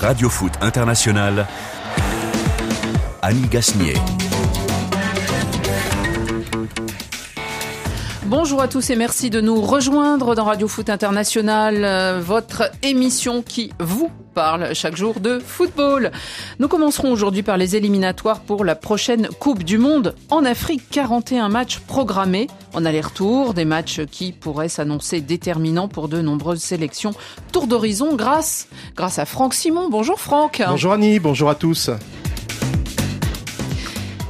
Radio Foot International, Annie Gasnier. Bonjour à tous et merci de nous rejoindre dans Radio Foot International, euh, votre émission qui vous parle chaque jour de football. Nous commencerons aujourd'hui par les éliminatoires pour la prochaine Coupe du Monde en Afrique. 41 matchs programmés en aller-retour, des matchs qui pourraient s'annoncer déterminants pour de nombreuses sélections. Tour d'horizon grâce, grâce à Franck Simon. Bonjour Franck. Bonjour Annie, bonjour à tous.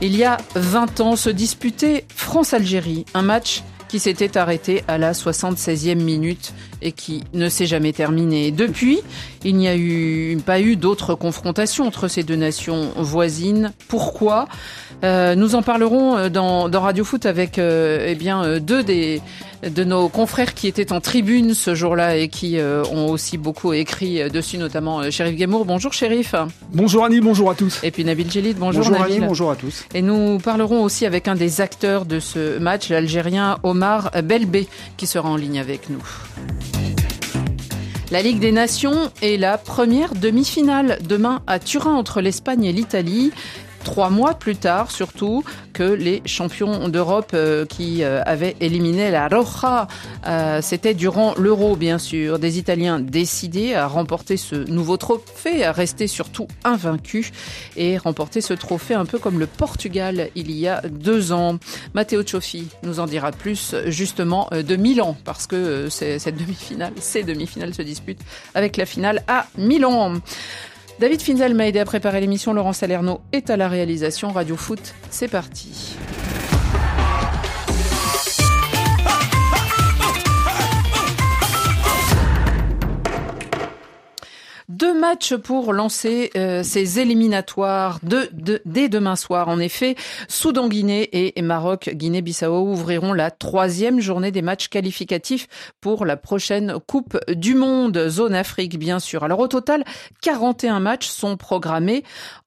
Il y a 20 ans se disputait France-Algérie, un match qui s'était arrêté à la 76e minute et qui ne s'est jamais terminé. Depuis, il n'y a pas eu d'autres confrontations entre ces deux nations voisines. Pourquoi? Euh, Nous en parlerons euh, dans, dans Radio Foot avec euh, eh bien deux des de nos confrères qui étaient en tribune ce jour-là et qui ont aussi beaucoup écrit dessus, notamment Shérif Gamour. Bonjour Shérif. Bonjour Annie, bonjour à tous. Et puis Nabil Djelid, bonjour, bonjour Nabil. Annie, bonjour à tous. Et nous parlerons aussi avec un des acteurs de ce match, l'Algérien Omar Belbé, qui sera en ligne avec nous. La Ligue des Nations est la première demi-finale demain à Turin entre l'Espagne et l'Italie trois mois plus tard surtout que les champions d'Europe euh, qui euh, avaient éliminé la Roja. Euh, C'était durant l'Euro bien sûr. Des Italiens décidés à remporter ce nouveau trophée, à rester surtout invaincus et remporter ce trophée un peu comme le Portugal il y a deux ans. Matteo Cioffi nous en dira plus justement de Milan parce que cette demi-finale, ces demi-finales se disputent avec la finale à Milan. David Finzel m'a aidé à préparer l'émission. Laurent Salerno est à la réalisation. Radio Foot, c'est parti. Deux matchs pour lancer euh, ces éliminatoires de, de, dès demain soir. En effet, Soudan-Guinée et Maroc-Guinée-Bissau ouvriront la troisième journée des matchs qualificatifs pour la prochaine Coupe du Monde, zone Afrique bien sûr. Alors au total, 41 matchs sont programmés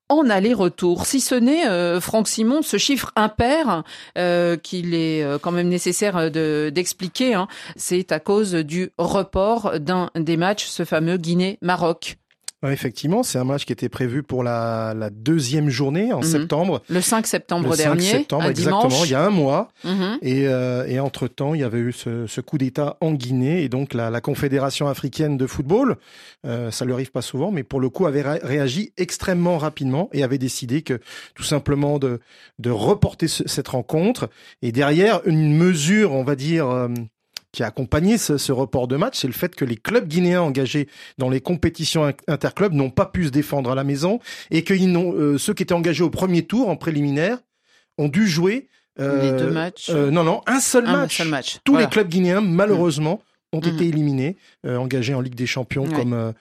en aller-retour. Si ce n'est, euh, Franck Simon, ce chiffre impair euh, qu'il est euh, quand même nécessaire de, d'expliquer, hein, c'est à cause du report d'un des matchs, ce fameux Guinée-Maroc. Effectivement, c'est un match qui était prévu pour la, la deuxième journée en Mhm. septembre. Le 5 septembre Le 5 dernier, septembre, exactement, dimanche. il y a un mois. Mhm. Et, euh, et entre-temps, il y avait eu ce, ce coup d'État en Guinée. Et donc, la, la Confédération africaine de football, euh, ça lui arrive pas souvent, mais pour le coup, avait ré- réagi extrêmement rapidement et avait décidé que tout simplement de, de reporter ce- cette rencontre. Et derrière, une mesure, on va dire... euh, qui a accompagné ce, ce report de match, c'est le fait que les clubs guinéens engagés dans les compétitions in- interclubs n'ont pas pu se défendre à la maison et que ils euh, ceux qui étaient engagés au premier tour en préliminaire ont dû jouer euh, Les deux matchs. euh, non, non, un seul Un match. seul match. Tous Voilà. les clubs guinéens, malheureusement, ont Mhm. été éliminés, euh, engagés en Ligue des Champions Ouais. comme euh,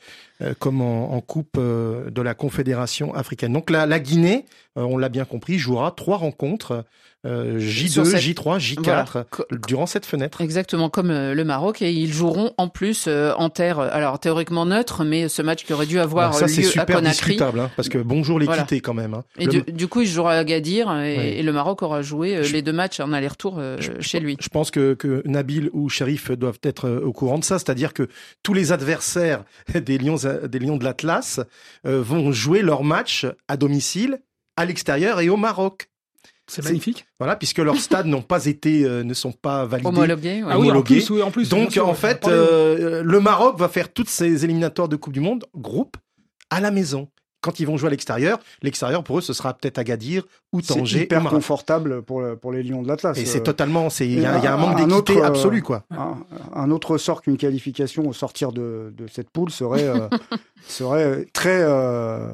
comme en, en Coupe euh, de la Confédération africaine. Donc la, la Guinée, euh, on l'a bien compris, jouera trois rencontres euh, Sur J2, cette- J3, J4 Voilà. Co- durant cette fenêtre. Exactement comme euh, le Maroc et ils joueront en plus euh, en terre euh, alors théoriquement neutre mais ce match qui aurait dû avoir Alors ça c'est lieu à super Conakry discutable, hein, parce que bonjour l'équité quand même. Hein. et Le- du, du coup il jouera à Agadir et, Oui. et le Maroc aura joué euh, Je- les deux matchs en aller-retour euh, chez lui. Je pense que, que Nabil ou Shérif doivent être euh, au courant de ça, c'est-à-dire que tous les adversaires des Lions, des Lions de l'Atlas euh, vont jouer leur match à domicile, à l'extérieur et au Maroc. C'est magnifique. Voilà, puisque leurs stades n'ont pas été, euh, ne sont pas validés. Homologué. ouais. Ah oui, en homologué. plus, oui, en plus. bien Donc sûr, en fait, euh, le Maroc va faire toutes ces éliminatoires de Coupe du Monde groupe à la maison. Quand ils vont jouer à l'extérieur, l'extérieur pour eux ce sera peut-être Agadir ou C'est Tanger. ou hyper confortable pour, le- pour les Lions de l'Atlas. Et c'est Euh, totalement, c'est il y, a y un manque d'équité autre, euh, absolu quoi. un, un autre sort qu'une qualification au sortir de, de cette poule serait, euh, serait très, euh,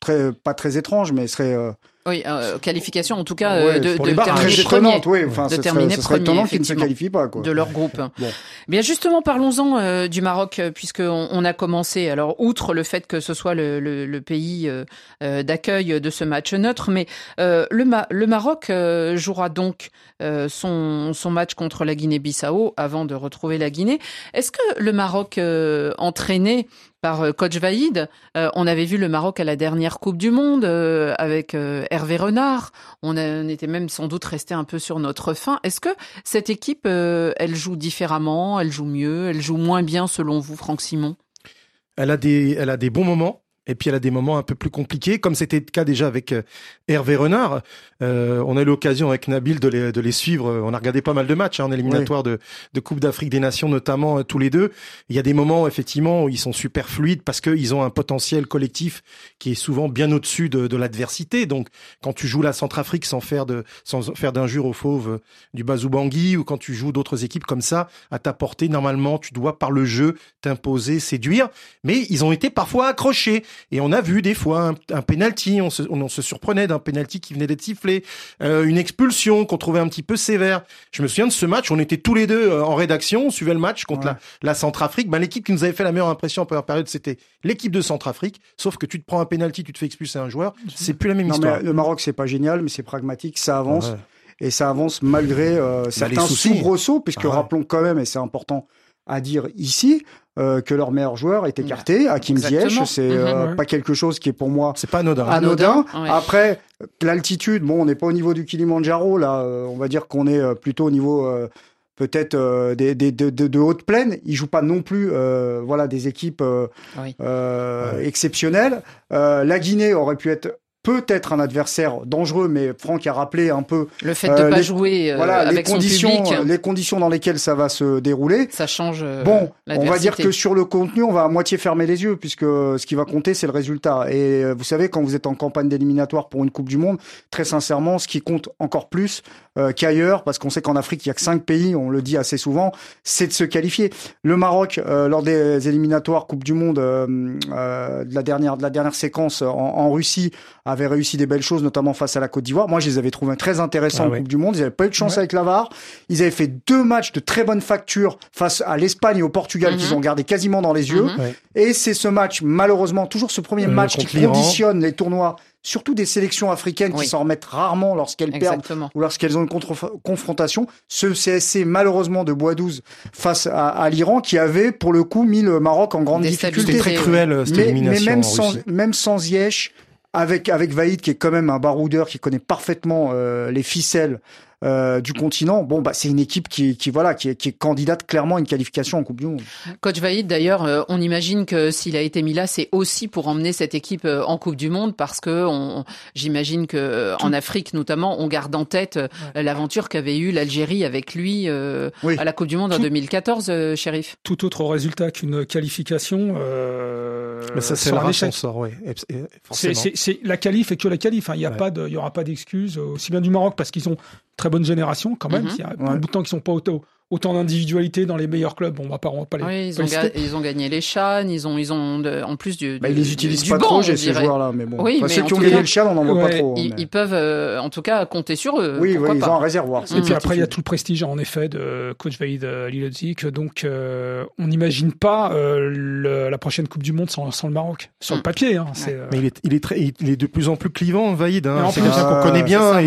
très, pas très étrange, mais serait euh, Oui, euh, qualification en tout cas ouais, euh, de, pour de les barres, terminer premier. Oui, enfin, De terminer serait premier, ne se qualifient pas. Quoi. de leur groupe. Bon. Bien justement, parlons-en euh, du Maroc, euh, puisqu'on on a commencé. Alors, outre le fait que ce soit le, le- le pays euh, euh, d'accueil de ce match neutre, mais euh, le, Ma- le Maroc euh, jouera donc euh, son, son match contre la Guinée-Bissau avant de retrouver la Guinée. Est-ce que le Maroc euh, entraîné par coach Vaïd, euh, on avait vu le Maroc à la dernière Coupe du Monde euh, avec euh, Hervé Renard. On, était même sans doute resté un peu sur notre faim. Est-ce que cette équipe, euh, elle joue différemment, elle joue mieux, elle joue moins bien selon vous, Franck Simon? Elle a des bons moments. Et puis elle a des moments un peu plus compliqués, comme c'était le cas déjà avec euh, Hervé Renard. Euh, on a eu l'occasion avec Nabil de les, de les suivre. On a regardé pas mal de matchs hein, en éliminatoire de, de Coupe d'Afrique des Nations, notamment euh, tous les deux. Il y a des moments effectivement où ils sont super fluides parce qu'ils ont un potentiel collectif qui est souvent bien au-dessus de, de l'adversité. Donc quand tu joues la Centrafrique sans faire de sans faire d'injure aux fauves du Bazoubangi ou quand tu joues d'autres équipes comme ça à ta portée, normalement tu dois par le jeu t'imposer, séduire. Mais ils ont été parfois accrochés. Et on a vu des fois un, penalty, on se, on, se surprenait d'un penalty qui venait d'être sifflé, euh, une expulsion qu'on trouvait un petit peu sévère. Je me souviens de ce match, on était tous les deux euh, en rédaction, on suivait le match contre la, la Centrafrique. Ben, l'équipe qui nous avait fait la meilleure impression en première période, c'était l'équipe de Centrafrique. Sauf que tu te prends un penalty, tu te fais expulser un joueur, c'est plus la même histoire. le Maroc, c'est pas génial, mais c'est pragmatique, ça avance. Et ça avance malgré euh, bah, certains soubresauts, puisque rappelons quand même, et c'est important à dire ici, euh, que leur meilleur joueur est écarté. Hakim Ziyech, c'est euh, mhm. pas quelque chose qui est pour moi c'est pas anodin. Anodin. Après l'altitude, bon, on n'est pas au niveau du Kilimanjaro là. Euh, on va dire qu'on est plutôt au niveau peut-être des, des, de, de, de haute plaine. Ils jouent pas non plus, voilà, des équipes exceptionnelles. la Guinée aurait pu être peut-être un adversaire dangereux, mais Franck a rappelé un peu le fait de ne pas jouer euh, voilà, avec les conditions, son public. les conditions dans lesquelles ça va se dérouler. Ça change. Euh, bon, on va dire que sur le contenu, on va à moitié fermer les yeux puisque ce qui va compter, c'est le résultat. Et euh, vous savez, quand vous êtes en campagne d'éliminatoire pour une Coupe du Monde, très sincèrement, ce qui compte encore plus qu'ailleurs, parce qu'on sait qu'en Afrique, il y a que cinq pays, on le dit assez souvent, c'est de se qualifier. Le Maroc, lors des éliminatoires Coupe du Monde de la dernière de la dernière séquence en, en Russie, avaient réussi des belles choses, notamment face à la Côte d'Ivoire. Moi, je les avais trouvés très intéressants ah en Coupe du Monde. Ils n'avaient pas eu de chance avec l'Avar. Ils avaient fait deux matchs de très bonne facture face à l'Espagne et au Portugal qu'ils mhm. ont gardé quasiment dans les yeux. Mhm. Et c'est ce match, malheureusement, toujours ce premier euh, match qui conditionne les tournois surtout des sélections africaines qui s'en remettent rarement lorsqu'elles perdent ou lorsqu'elles ont une confrontation. Ce CSC, malheureusement, de Bois 12 face à, l'Iran, qui avait, pour le coup, mis le Maroc en grande difficulté. C'était très cruel, cette élimination. Mais même, sans, même sans Ziyech, avec avec Vaïd qui est quand même un baroudeur qui connaît parfaitement euh, les ficelles euh, du continent. Bon, bah, c'est une équipe qui, qui voilà, qui est, qui est, candidate clairement à une qualification en Coupe du Monde. Coach Vaïd, d'ailleurs, euh, on imagine que s'il a été mis là, c'est aussi pour emmener cette équipe euh, en Coupe du Monde, parce que on, j'imagine que en Afrique notamment, on garde en tête l'aventure qu'avait eu l'Algérie avec lui à la Coupe du Monde en 2014, shérif. Tout autre résultat qu'une qualification. Mais ça, c'est la sort, oui. C'est la qualif et que la qualif. Hein. Il n'y a pas de, il y aura pas d'excuses aussi bien du Maroc parce qu'ils ont très bonne génération quand même. Mhm. Il y a un bout de temps qu'ils sont pas auto, autant d'individualité dans les meilleurs clubs. on va pas, on va pas les. Oui, ils, ont ils, ont gagné les Chan, ils ont, ils ont en plus du. Bah, ils les utilisent pas trop, ces joueurs-là, mais bon. Oui, ceux qui ont gagné le Chan, on n'en voit pas trop. Ils, peuvent, euh, en tout cas, compter sur eux. Oui, oui ils ont un réservoir. Et puis après, il y a tout le prestige, en effet, de coach Vaïd euh, Lilodzik. Donc, euh, on n'imagine pas la prochaine Coupe du Monde sans, le Maroc. Sur le mm. papier, hein, Mais il est, il est très, il est de plus en plus clivant, Vaïd. Hein. C'est quelqu'un qu'on connaît bien.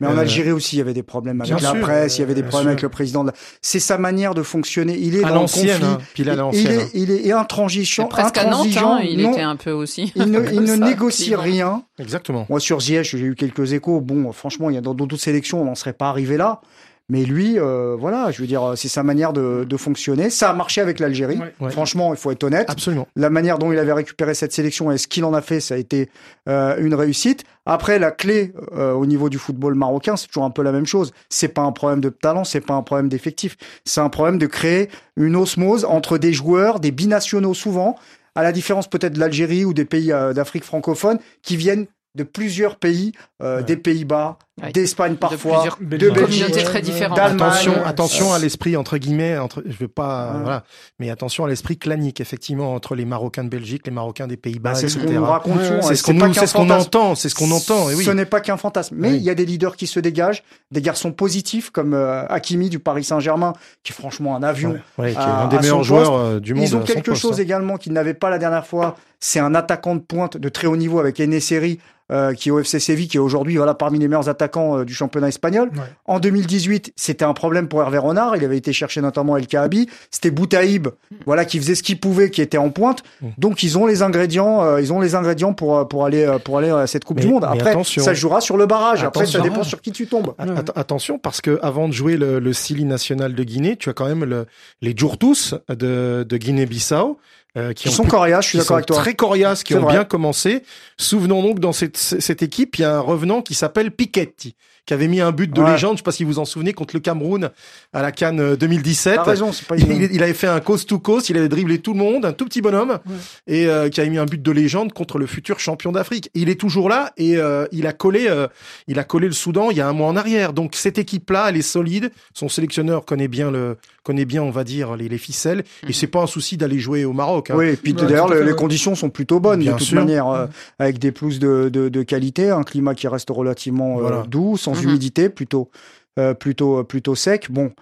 Mais en Algérie aussi, il y avait des problèmes avec la presse, il y avait des problèmes avec le président. C'est sa manière de fonctionner. Il est dans le conflit. Hein. Puis il, il, est, il est intransigeant. Presque intransigeant, à Nantes, hein, il était un peu aussi. Il ne, il ne négocie rien. Exactement. Moi, sur Ziyech, j'ai eu quelques échos. Bon, franchement, il y a dans d'autres sélections, on n'en serait pas arrivé là. Mais lui, euh, voilà, je veux dire, c'est sa manière de, de, fonctionner. Ça a marché avec l'Algérie. Franchement, il faut être honnête. Absolument. La manière dont il avait récupéré cette sélection et ce qu'il en a fait, ça a été euh, une réussite. Après, la clé euh, au niveau du football marocain, c'est toujours un peu la même chose. C'est pas un problème de talent, c'est pas un problème d'effectif. C'est un problème de créer une osmose entre des joueurs, des binationaux souvent, à la différence peut-être de l'Algérie ou des pays d'Afrique francophone, qui viennent de plusieurs pays, euh, des Pays-Bas, d'Espagne parfois, de, de Belgique, très différentes. Attention, attention à l'esprit entre guillemets, entre, je veux pas, voilà, mais attention à l'esprit clanique effectivement entre les Marocains de Belgique, les Marocains des Pays-Bas, c'est ce qu'on raconte c'est ce qu'on c'est ce qu'on entend, c'est ce qu'on entend. Et oui. Ce n'est pas qu'un fantasme, mais il y a des leaders qui se dégagent, des garçons positifs comme euh, Hakimi du Paris Saint-Germain, qui est franchement un avion, ouais, qui est un des meilleurs joueurs euh, du monde. Ils ont quelque chose hein. également qu'ils n'avaient pas la dernière fois, c'est un attaquant de pointe de très haut niveau avec Eneseri euh, qui est au FC Séville, qui est aujourd'hui voilà parmi les meilleurs attaquants euh, du championnat espagnol. En 2018, c'était un problème pour Hervé Renard. Il avait été chercher notamment El Kaabi. C'était Boutaïb, voilà, qui faisait ce qu'il pouvait, qui était en pointe. Mm. Donc ils ont les ingrédients, euh, ils ont les ingrédients pour pour aller pour aller à cette Coupe du Monde. Après, ça jouera sur le barrage. Après, ça dépend sur qui tu tombes. attention, parce que avant de jouer le, le Sili national de Guinée, tu as quand même le, les Djourtous de, de Guinée-Bissau euh, qui, sont coriaces, je suis d'accord avec toi. Très coriaces, qui ont bien commencé. Souvenons donc dans cette, cette équipe, il y a un revenant qui s'appelle Piketty qui avait mis un but de légende, je sais pas si vous vous en souvenez, contre le Cameroun à la Cannes 2017. T'as raison, c'est pas il, il, avait fait un coast to coast, il avait dribblé tout le monde, un tout petit bonhomme, et euh, qui avait mis un but de légende contre le futur champion d'Afrique. Il est toujours là et euh, il a collé, euh, il a collé le Soudan il y a un mois en arrière. Donc cette équipe-là, elle est solide. Son sélectionneur connaît bien le, connaît bien, on va dire, les, les ficelles. Et Mhm. c'est pas un souci d'aller jouer au Maroc. Hein. Oui, et puis Ouais, d'ailleurs, les, conditions sont plutôt bonnes Bien de toute sûr. manière, euh, avec des pelouses de, de, de qualité, un climat qui reste relativement euh, Voilà. doux, sans Mhm. humidité, plutôt, euh, plutôt, plutôt sec. Bon,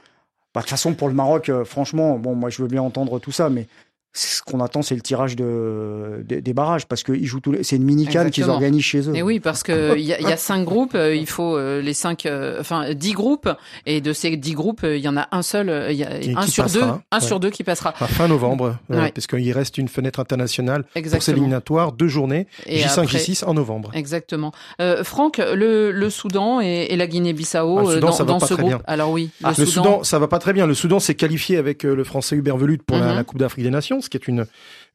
bah, de toute façon, pour le Maroc, euh, franchement, bon, moi, je veux bien entendre tout ça, mais ce qu'on attend, c'est le tirage de, des- des barrages, parce que ils jouent tous les... c'est une mini-canne qu'ils organisent chez eux. Et oui, parce que il y, a- y a cinq groupes, euh, il faut euh, les cinq, euh, enfin dix groupes, et de ces dix groupes, il y en a un seul, il y a Qui- un qui sur passera, deux, un ouais. sur deux qui passera. À fin novembre, euh, parce qu'il reste une fenêtre internationale pour ces Exactement. éliminatoires, deux journées, Et J5, après- J6 en novembre. Exactement. Euh, Franck, le, le Soudan et, et la Guinée-Bissau Ah, Soudan, dans, ça va dans pas ce très groupe. bien. Alors oui, le, Ah, le Soudan, ça va pas très bien. Le Soudan s'est qualifié avec le Français Hubert Velud pour la, Mhm. la Coupe d'Afrique des Nations, ce qui est une,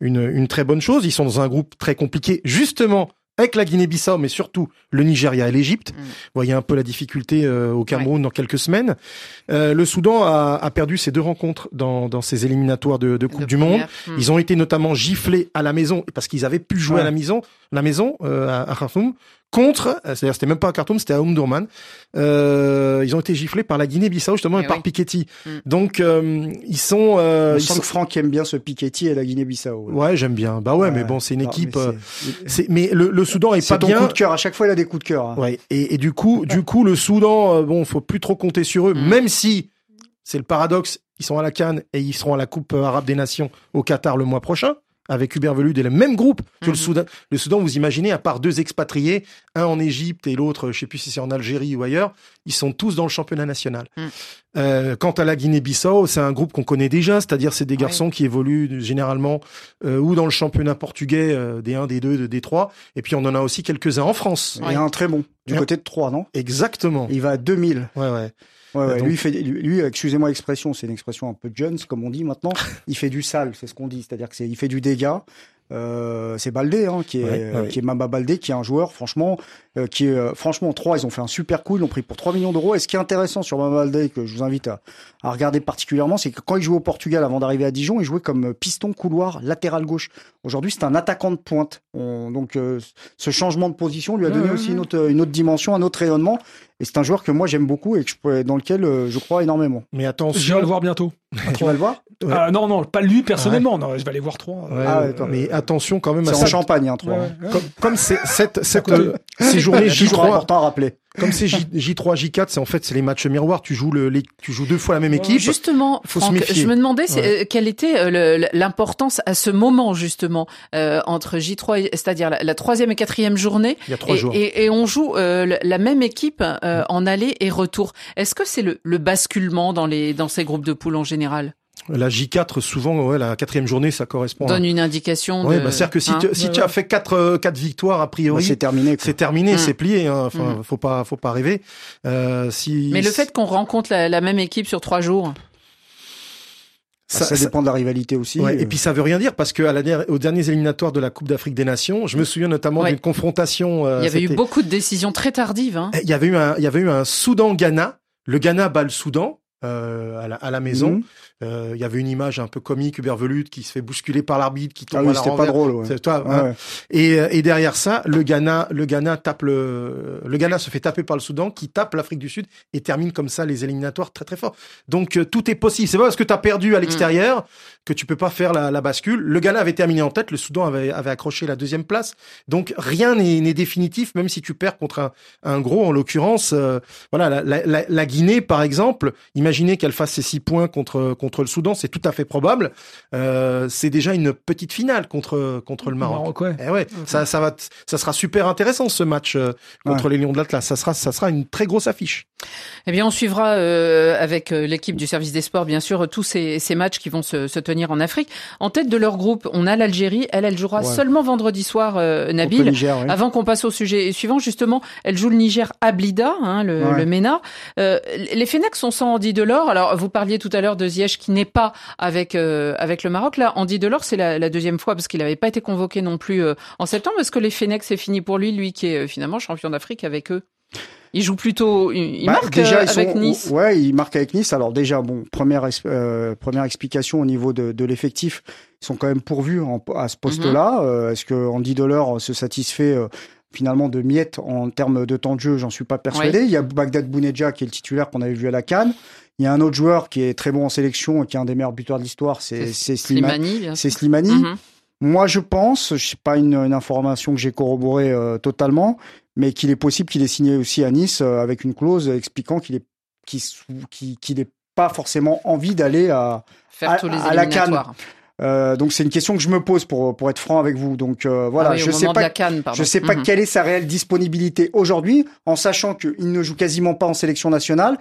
une, une très bonne chose. Ils sont dans un groupe très compliqué, justement avec la Guinée-Bissau, mais surtout le Nigeria et l'Égypte. Vous voyez un peu la difficulté euh, au Cameroun dans quelques semaines. Euh, le Soudan a, a perdu ses deux rencontres dans, dans ses éliminatoires de, de Coupe de du Monde. Hmm. Ils ont été notamment giflés à la maison parce qu'ils avaient pu jouer Ouais. à la maison, la maison euh, à, à Khartoum contre, euh, c'est-à-dire c'était même pas à Khartoum, c'était à Omdurman. Euh, ils ont été giflés par la Guinée-Bissau justement et, Eh par oui. Piketty. Mm. Donc euh, ils sont, euh, On ils sent sont- que Franck aime bien ce Piketty et la Guinée-Bissau. ouais j'aime bien. Bah ouais, mais bon c'est une Non, équipe. mais euh, c'est- c'est mais le, le Soudan est, C'est pas ton bien. coup de cœur. À chaque fois, il a des coups de cœur. hein. Ouais. Et, et du coup, du coup, le Soudan, euh, bon, faut plus trop compter sur eux, Mm. même si c'est le paradoxe, ils sont à la Cannes et ils seront à la Coupe arabe des Nations au Qatar le mois prochain. Avec Hubert Velud et le même groupe que le Mhm. Soudan. Le Soudan, vous imaginez, à part deux expatriés, un en Égypte et l'autre, je sais plus si c'est en Algérie ou ailleurs, ils sont tous dans le championnat national. Mhm. Euh, quant à la Guinée-Bissau, c'est un groupe qu'on connaît déjà, c'est-à-dire c'est des Ouais. garçons qui évoluent généralement euh, ou dans le championnat portugais euh, des 1, des 2, des 3, et puis on en a aussi quelques-uns en France. Il y a un très bon du Ouais. côté de Troyes, non? Exactement. Il va à 2000. Ouais, ouais. Ouais, ouais. Donc- Lui, fait, lui, excusez-moi l'expression, c'est une expression un peu Jones, comme on dit maintenant. il fait du sale, c'est ce qu'on dit. C'est-à-dire que c'est, il fait du dégât. Euh, c'est Baldé, hein, qui est, Ouais, ouais. qui est Mamba Baldé, qui est un joueur, franchement, euh, qui est, euh, franchement, trois, ils ont fait un super coup, ils l'ont pris pour 3 millions d'euros. Et ce qui est intéressant sur Mamba Baldé, que je vous invite à, à regarder particulièrement, c'est que quand il jouait au Portugal avant d'arriver à Dijon, il jouait comme piston couloir latéral gauche. Aujourd'hui, c'est un attaquant de pointe. On- donc, euh, ce changement de position lui a donné aussi une autre, une autre dimension, un autre rayonnement. Et c'est un joueur que moi j'aime beaucoup et que je, dans lequel euh, je crois énormément. Mais attention. le voir bientôt. Tu vas le voir Ouais. Ah, non, non, pas lui personnellement. Non, je vais aller voir trois. Ouais, Ah, mais attention quand même à C'est en cette, Champagne, hein, trois. Ouais, hein. ouais. comme, comme c'est cette, cette, euh, ces journées C'est toujours J3, important à rappeler. Comme c'est J, J3, J4, c'est en fait c'est les matchs miroirs. Tu joues le, les, tu joues deux fois la même équipe. Justement, Faut se Franck, méfier. je me demandais Ouais. euh, quelle était euh, l'importance à ce moment justement euh, entre J3, et- c'est-à-dire la, la troisième et quatrième journée, Il y a trois et, jours. et- et on joue euh, la même équipe euh, en aller et retour. Est-ce que c'est le, le basculement dans les dans ces groupes de poules en général? La J4, souvent, ouais, la quatrième journée, ça correspond. à... donne une indication Ouais, de, bah, c'est-à-dire que si, hein tu, si Ouais, tu ouais. as fait quatre, euh, quatre victoires a Bah, priori, c'est terminé. c'est terminé, Mm. c'est plié. Hein. Enfin, Mm. faut pas, faut pas rêver. Euh, si Mais le fait qu'on rencontre la, la même équipe sur trois jours, Ça, ça dépend de la rivalité aussi. Ouais, euh. et puis ça veut rien dire parce que à la aux derniers éliminatoires de la Coupe d'Afrique des Nations, je me souviens notamment Ouais. d'une confrontation. euh, il y avait eu beaucoup de décisions très tardives. Hein. Il y avait eu un, il y avait eu un Soudan-Ghana. Le Ghana bat le Soudan euh, à, la, à la maison. Euh, il y avait une image un peu comique, Hubert qui se fait bousculer par l'arbitre, qui tombe Ah oui, à la c'était pas renverse. drôle. ouais. C'est toi, Ouais, hein. ouais. Et, euh, et derrière ça, le Ghana, le Ghana tape le, le Ghana se fait taper par le Soudan, qui tape l'Afrique du Sud et termine comme ça les éliminatoires très très fort. Donc euh, tout est possible. C'est pas parce que tu as perdu à l'extérieur que tu peux pas faire la, la bascule. Le Ghana avait terminé en tête, le Soudan avait, avait accroché la deuxième place. Donc rien n'est n'est définitif, même si tu perds contre un, un gros. En l'occurrence, euh, voilà, la, la- la- Guinée par exemple. Imaginez qu'elle fasse ses six points contre contre le Soudan, c'est tout à fait probable. Euh, c'est déjà une petite finale contre contre le Maroc. ouais. Eh ouais, ça, ça va, ça sera super intéressant ce match euh, contre les Lions de l'Atlas. Ça sera, ça sera une très grosse affiche. Eh bien, on suivra euh, avec euh, l'équipe du service des sports, bien sûr, tous ces, ces matchs qui vont se, se tenir en Afrique. En tête de leur groupe, on a l'Algérie. Elle, elle jouera Ouais. seulement vendredi soir, euh, Nabil. Niger, oui. Avant qu'on passe au sujet suivant, justement, elle joue le Niger à Blida, hein, le, Ouais. le MENA. Euh, les Fennecs sont sans Andy Delors. Alors, vous parliez tout à l'heure de Ziyech qui n'est pas avec euh, avec le Maroc. Là, Andy Delors, c'est la, deuxième fois parce qu'il n'avait pas été convoqué non plus euh, en septembre. Est-ce que les Fennecs c'est fini pour lui, lui qui est finalement champion d'Afrique avec eux? Il joue plutôt, il, bah, marque déjà, avec Nice. Ouais, il marque avec Nice. Alors déjà, bon, première première explication au niveau de, de l'effectif, ils sont quand même pourvus à ce poste-là. Mhm. Est-ce que Andy Delors se satisfait finalement de miettes en termes de temps de jeu, j'en suis pas persuadé. Il y a Bagdad Bounedja qui est le titulaire qu'on avait vu à la Cannes. Il y a un autre joueur qui est très bon en sélection et qui est un des meilleurs buteurs de l'histoire, c'est Slimani. C'est Slimani. Mhm. Moi, je pense, je sais pas une, information que j'ai corroborée euh, totalement, mais qu'il est possible qu'il ait signé aussi à Nice euh, avec une clause expliquant qu'il est qu'il n'ait pas forcément envie d'aller à, à, à la Cannes. Euh, donc c'est une question que je me pose pour pour être franc avec vous. Donc euh, voilà, ah je, sais pas, je sais pas quelle est sa réelle disponibilité aujourd'hui, en sachant qu'il ne joue quasiment pas en sélection nationale.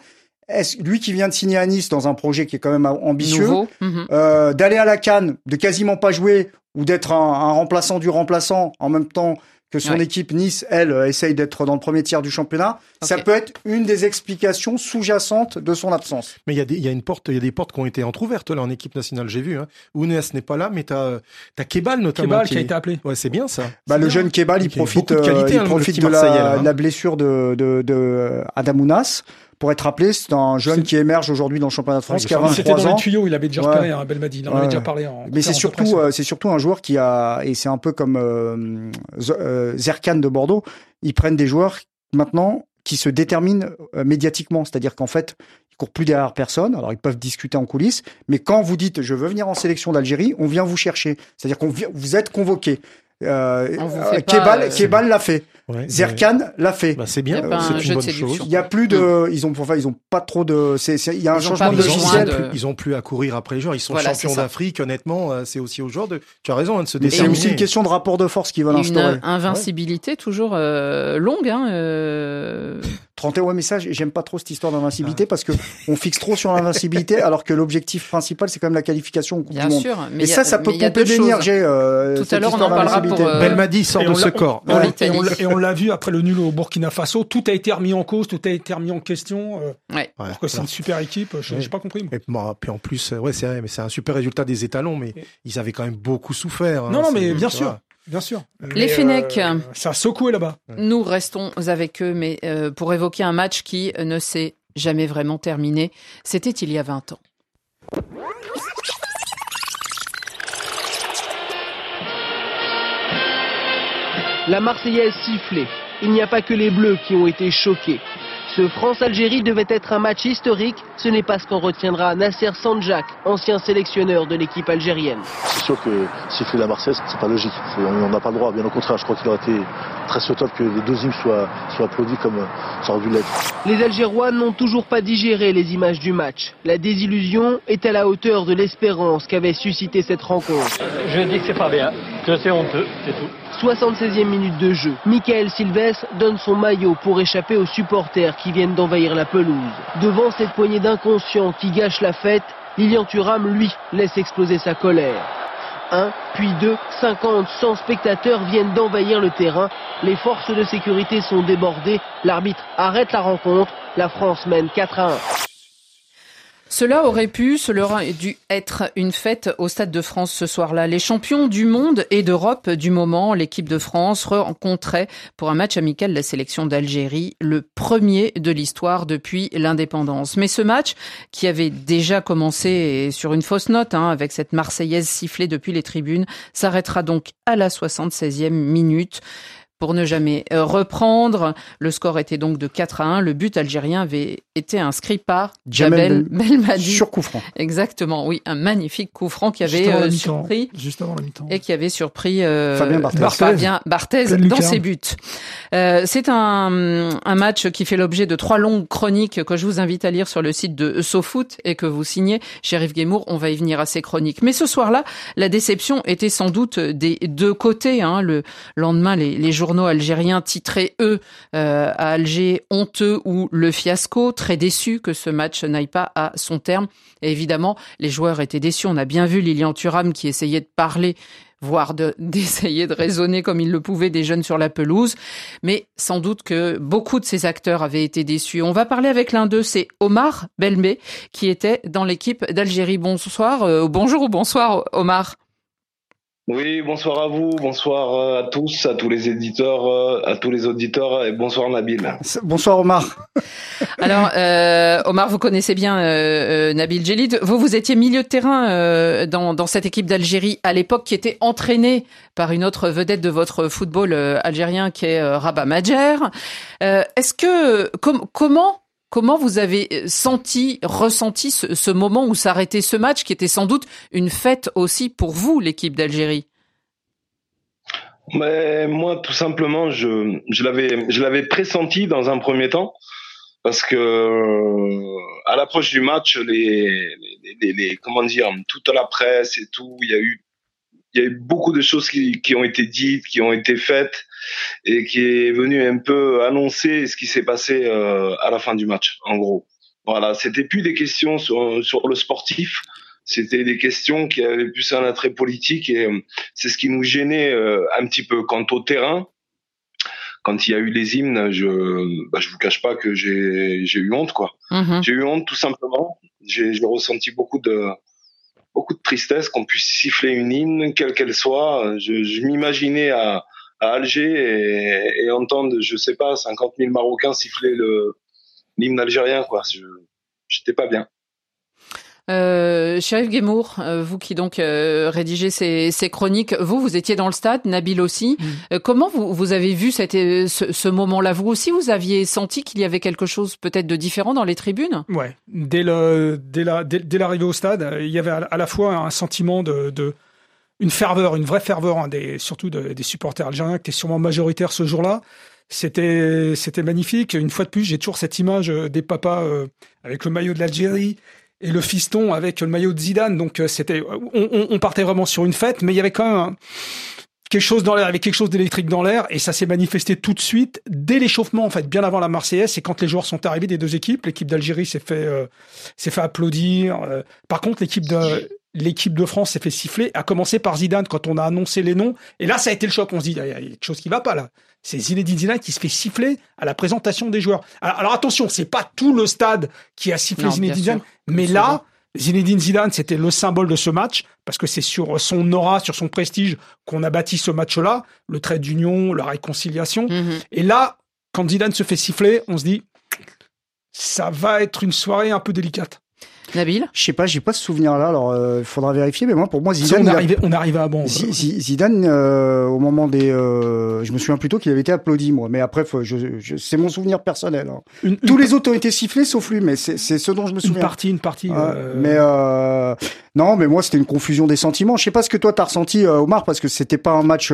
Est-ce lui qui vient de signer à Nice dans un projet qui est quand même ambitieux, mhm. euh, d'aller à la Cannes, de quasiment pas jouer ou d'être un, un, remplaçant du remplaçant en même temps que son équipe Nice, elle, euh, essaye d'être dans le premier tiers du championnat. Ça peut être une des explications sous-jacentes de son absence. Mais il y a des, il y a une porte, il y a des portes qui ont été entrouvertes là en équipe nationale. J'ai vu. Hein. Ounes n'est pas là, mais t'as as Kebal notamment. Kebal qui, a été appelé. Ouais, c'est bien ça. Bah le jeune Kebal, il profite, de, euh, il hein, profite de la, hein. la, blessure de, de, de Adamounas pour être rappelé, c'est un jeune qui émerge aujourd'hui dans le championnat de France, qui a 23 ans. C'était dans les tuyaux, il avait déjà repéré, hein, Belmadi, il en avait déjà parlé. En Mais c'est surtout, euh, c'est surtout un joueur qui a, et c'est un peu comme euh, euh, Zerkan de Bordeaux, ils prennent des joueurs maintenant qui se déterminent médiatiquement, c'est-à-dire qu'en fait, ils courent plus derrière personne. Alors ils peuvent discuter en coulisses, mais quand vous dites je veux venir en sélection d'Algérie, on vient vous chercher. C'est-à-dire qu'on vous êtes convoqué. Euh, Kebal, Kebal l'a fait. Ouais, Zerkan l'a fait. Bah, c'est bien, c'est une bonne chose. Il y a plus de, ils ont, enfin, ils ont pas trop de, c'est, il y a un changement de logiciel. Ils ont plus à courir après les joueurs. Ils sont champions d'Afrique. Honnêtement, euh, c'est aussi aux joueurs de. Tu as raison hein, de se déterminer. C'est aussi une question de rapport de force qui va l'instaurer. Une invincibilité toujours euh, longue. Hein, euh... 31 messages. J'aime pas trop cette histoire d'invincibilité ah. parce que on fixe trop sur l'invincibilité alors que l'objectif principal c'est quand même la qualification au Coupe Bien du sûr, Monde. Et ça, ça peut pomper l'énergie. Euh, Tout à l'heure, on en parlera pour. Euh, Belmadi sort de ce corps. Et on l'a vu après le nul au Burkina Faso. Tout a été remis en cause, tout a été remis en question. Euh, ouais. Alors que c'est une super équipe. Je n'ai pas compris. Et puis en plus, ouais, c'est vrai, mais c'est un super résultat des étalons, mais ils avaient quand même beaucoup souffert. Hein, non, non, mais bien sûr. Bien sûr. Les Fennecs. ça a secoué là-bas. Nous restons avec eux, mais pour évoquer un match qui ne s'est jamais vraiment terminé. C'était il y a 20 ans. La Marseillaise sifflée. Il n'y a pas que les Bleus qui ont été choqués. Ce France-Algérie devait être un match historique. Ce n'est pas ce qu'en retiendra Nasser Sanjak, ancien sélectionneur de l'équipe algérienne. C'est sûr que siffler la Marseillaise, c'est pas logique. On n'a pas le droit. Bien au contraire, je crois qu'il aurait été très souhaitable que les deux hymnes soient, soient applaudis comme ça aurait dû l'être. Les Algérois n'ont toujours pas digéré les images du match. La désillusion est à la hauteur de l'espérance qu'avait suscité cette rencontre. Je dis que c'est pas bien, que c'est honteux, c'est tout. 76e minute de jeu. Michael Silvestre donne son maillot pour échapper aux supporters qui viennent d'envahir la pelouse. Devant cette poignée d'inconscients qui gâchent la fête, Lilian Thuram, lui, laisse exploser sa colère. 1, puis 2, 50, 100 spectateurs viennent d'envahir le terrain. Les forces de sécurité sont débordées. L'arbitre arrête la rencontre. La France mène 4 à 1. Cela aurait pu, cela aurait dû être une fête au Stade de France ce soir-là. Les champions du monde et d'Europe du moment, l'équipe de France rencontrait pour un match amical la sélection d'Algérie, le premier de l'histoire depuis l'indépendance. Mais ce match, qui avait déjà commencé sur une fausse note, hein, avec cette Marseillaise sifflée depuis les tribunes, s'arrêtera donc à la 76e minute pour ne jamais euh, reprendre. Le score était donc de 4 à 1. Le but algérien avait été inscrit par Jamel Belmadi. Sur coup franc. Exactement, oui, un magnifique coup franc qui avait euh, surpris Juste avant la mi-temps. et qui avait surpris euh, Fabien Barthez, dans ses buts. c'est un, un match qui fait l'objet de trois longues chroniques que je vous invite à lire sur le site de SoFoot et que vous signez. Sheriff Guémour, on va y venir à ces chroniques. Mais ce soir-là, la déception était sans doute des deux côtés. Hein. Le lendemain, les, les jours journaux algériens titraient, eux, euh, à Alger, honteux ou le fiasco, très déçus que ce match n'aille pas à son terme. Évidemment, les joueurs étaient déçus. On a bien vu Lilian Thuram qui essayait de parler voire d'essayer de, raisonner comme il le pouvait des jeunes sur la pelouse. Mais sans doute que beaucoup de ces acteurs avaient été déçus. On va parler avec l'un d'eux, c'est Omar Belmé, qui était dans l'équipe d'Algérie. Bonsoir, euh, bonjour ou bonsoir Omar. Oui, bonsoir à vous, bonsoir euh, à tous, à tous les éditeurs, euh, à tous les auditeurs et bonsoir Nabil. Bonsoir Omar. Alors euh, Omar, vous connaissez bien euh, Nabil Djelid. Vous, vous étiez milieu de terrain dans, dans cette équipe d'Algérie à l'époque qui était entraînée par une autre vedette de votre football algérien qui est Rabat Majer. Est-ce que comment Comment vous avez senti, ressenti ce, moment où s'arrêtait ce match qui était sans doute une fête aussi pour vous, l'équipe d'Algérie? Mais moi, tout simplement, je, l'avais, pressenti dans un premier temps, parce que à l'approche du match, les, les, comment toute la presse et tout, il y a eu, il y a eu beaucoup de choses qui ont été dites, qui ont été faites, et qui est venu un peu annoncer ce qui s'est passé euh, à la fin du match, en gros. Voilà, c'était plus des questions sur, sur le sportif, c'était des questions qui avaient plus un attrait politique et euh, c'est ce qui nous gênait euh, un petit peu. Quant au terrain, quand il y a eu les hymnes, je bah, je vous cache pas que j'ai j'ai eu honte quoi. Mm-hmm. J'ai eu honte tout simplement. J'ai ressenti beaucoup de beaucoup de tristesse qu'on puisse siffler une hymne quelle qu'elle soit. Je, je m'imaginais à à Alger et, et, entendre, je sais pas, 50 000 Marocains siffler le l'hymne algérien, quoi. Je j'étais pas bien. Euh, Sheriff Guémour, euh, vous qui donc euh, rédigez ces, ces, chroniques, vous, vous étiez dans le stade, Nabil aussi. Mm. Euh, comment vous, vous avez vu cette, ce, ce moment-là? Vous aussi, vous aviez senti qu'il y avait quelque chose peut-être de différent dans les tribunes? Ouais, dès le dès la dès, l'arrivée au stade, il y avait à la fois un sentiment de, de une ferveur, une vraie ferveur, hein, des, surtout des supporters algériens qui étaient sûrement majoritaires ce jour-là. C'était c'était magnifique. Une fois de plus, j'ai toujours cette image euh, des papas euh, avec le maillot de l'Algérie et le fiston avec le maillot de Zidane. Donc euh, c'était on, on, partait vraiment sur une fête, mais il y avait quand même quelque chose dans l'air, avec quelque chose d'électrique dans l'air, et ça s'est manifesté tout de suite dès l'échauffement en fait, bien avant la Marseillaise. C'est quand les joueurs sont arrivés des deux équipes. L'équipe d'Algérie s'est fait s'est fait applaudir. par contre, l'équipe de l'équipe de France s'est fait siffler, à commencer par Zidane quand on a annoncé les noms. Et là, ça a été le choc. On se dit, il y a quelque chose qui va pas là. C'est Zinedine Zidane qui se fait siffler à la présentation des joueurs. Alors, attention, c'est pas tout le stade qui a sifflé Zinedine Zidane, mais là, Zinedine Zidane, c'était le symbole de ce match parce que c'est sur son aura, sur son prestige qu'on a bâti ce match-là, le trait d'union, la réconciliation. Mhm. Et là, quand Zidane se fait siffler, on se dit, ça va être une soirée un peu délicate. Nabil Je sais pas, j'ai pas ce souvenir-là. Alors, il euh, faudra vérifier. Mais moi, pour moi, Zidane. On arrivait, on arrivait à bon. Zidane, euh, au moment des, euh, je me souviens plutôt qu'il avait été applaudi, moi. Mais après, je, je, c'est mon souvenir personnel. Hein. Tous les autres ont été sifflés, sauf lui. Mais c'est ce dont je me souviens. Une partie, une partie. Mais non, mais moi, c'était une confusion des sentiments. Je sais pas ce que toi t'as ressenti, Omar, parce que c'était pas un match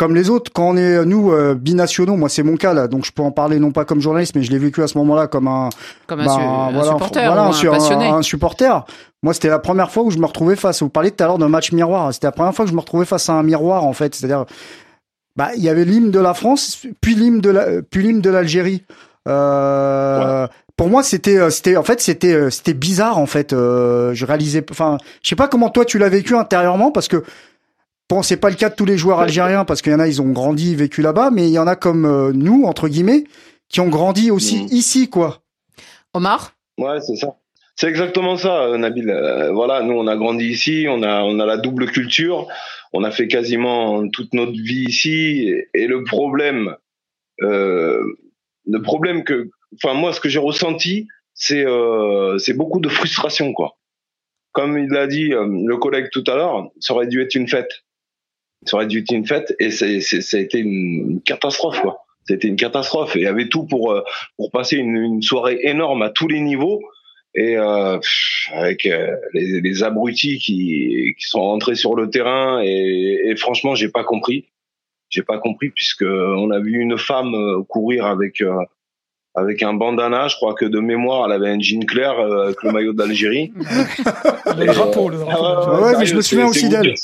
comme les autres, quand on est nous euh, binationaux, moi c'est mon cas là, donc je peux en parler non pas comme journaliste, mais je l'ai vécu à ce moment-là comme un, comme un, bah, supporter, voilà, un, supporter. Moi c'était la première fois où je me retrouvais face. Vous parliez tout à l'heure d'un match miroir. C'était la première fois que je me retrouvais face à un miroir en fait. C'est-à-dire, bah il y avait l'hymne de la France, puis l'hymne de la, puis l'hymne de l'Algérie. Euh, Pour moi, c'était, euh, c'était, en fait, c'était, euh, c'était bizarre en fait. Euh, je réalisais, enfin, je sais pas comment toi tu l'as vécu intérieurement parce que Bon, c'est pas le cas de tous les joueurs algériens parce qu'il y en a, ils ont grandi, vécu là-bas, mais il y en a comme euh, nous, entre guillemets, qui ont grandi aussi mm. ici, quoi. Omar? Ouais, c'est ça. C'est exactement ça, euh, Nabil. Euh, voilà, nous, on a grandi ici, on a, on a la double culture, on a fait quasiment toute notre vie ici, et, le problème, euh, le problème que, enfin, moi, ce que j'ai ressenti, c'est, c'est beaucoup de frustration, quoi. Comme il l'a dit le collègue tout à l'heure, ça aurait dû être une fête ça aurait dû être une fête et c'est, c'est, ça a été une catastrophe quoi. C'était une catastrophe et il y avait tout pour euh, pour passer une, une soirée énorme à tous les niveaux et euh, avec euh, les, les, abrutis qui, qui sont rentrés sur le terrain et, et franchement j'ai pas compris j'ai pas compris puisque on a vu une femme euh, courir avec avec un bandana, je crois que de mémoire, elle avait un jean clair avec le maillot d'Algérie. le drapeau, le drapeau. Ah ouais, mais je me souviens aussi d'elle.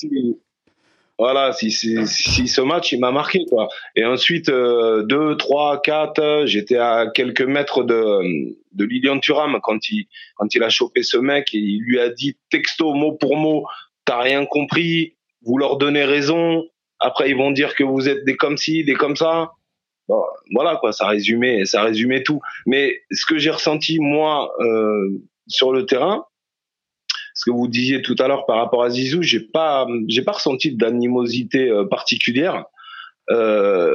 Voilà, si, si, si ce match il m'a marqué quoi. Et ensuite euh, deux, trois, quatre, j'étais à quelques mètres de de Lilian Thuram quand il quand il a chopé ce mec et il lui a dit texto mot pour mot, t'as rien compris, vous leur donnez raison. Après, ils vont dire que vous êtes des comme ci, des comme ça. Bon, voilà quoi, ça résumait, ça résumait tout. Mais ce que j'ai ressenti moi euh, sur le terrain, ce que vous disiez tout à l'heure par rapport à Zizou, j'ai pas, j'ai pas ressenti d'animosité euh, particulière. Euh,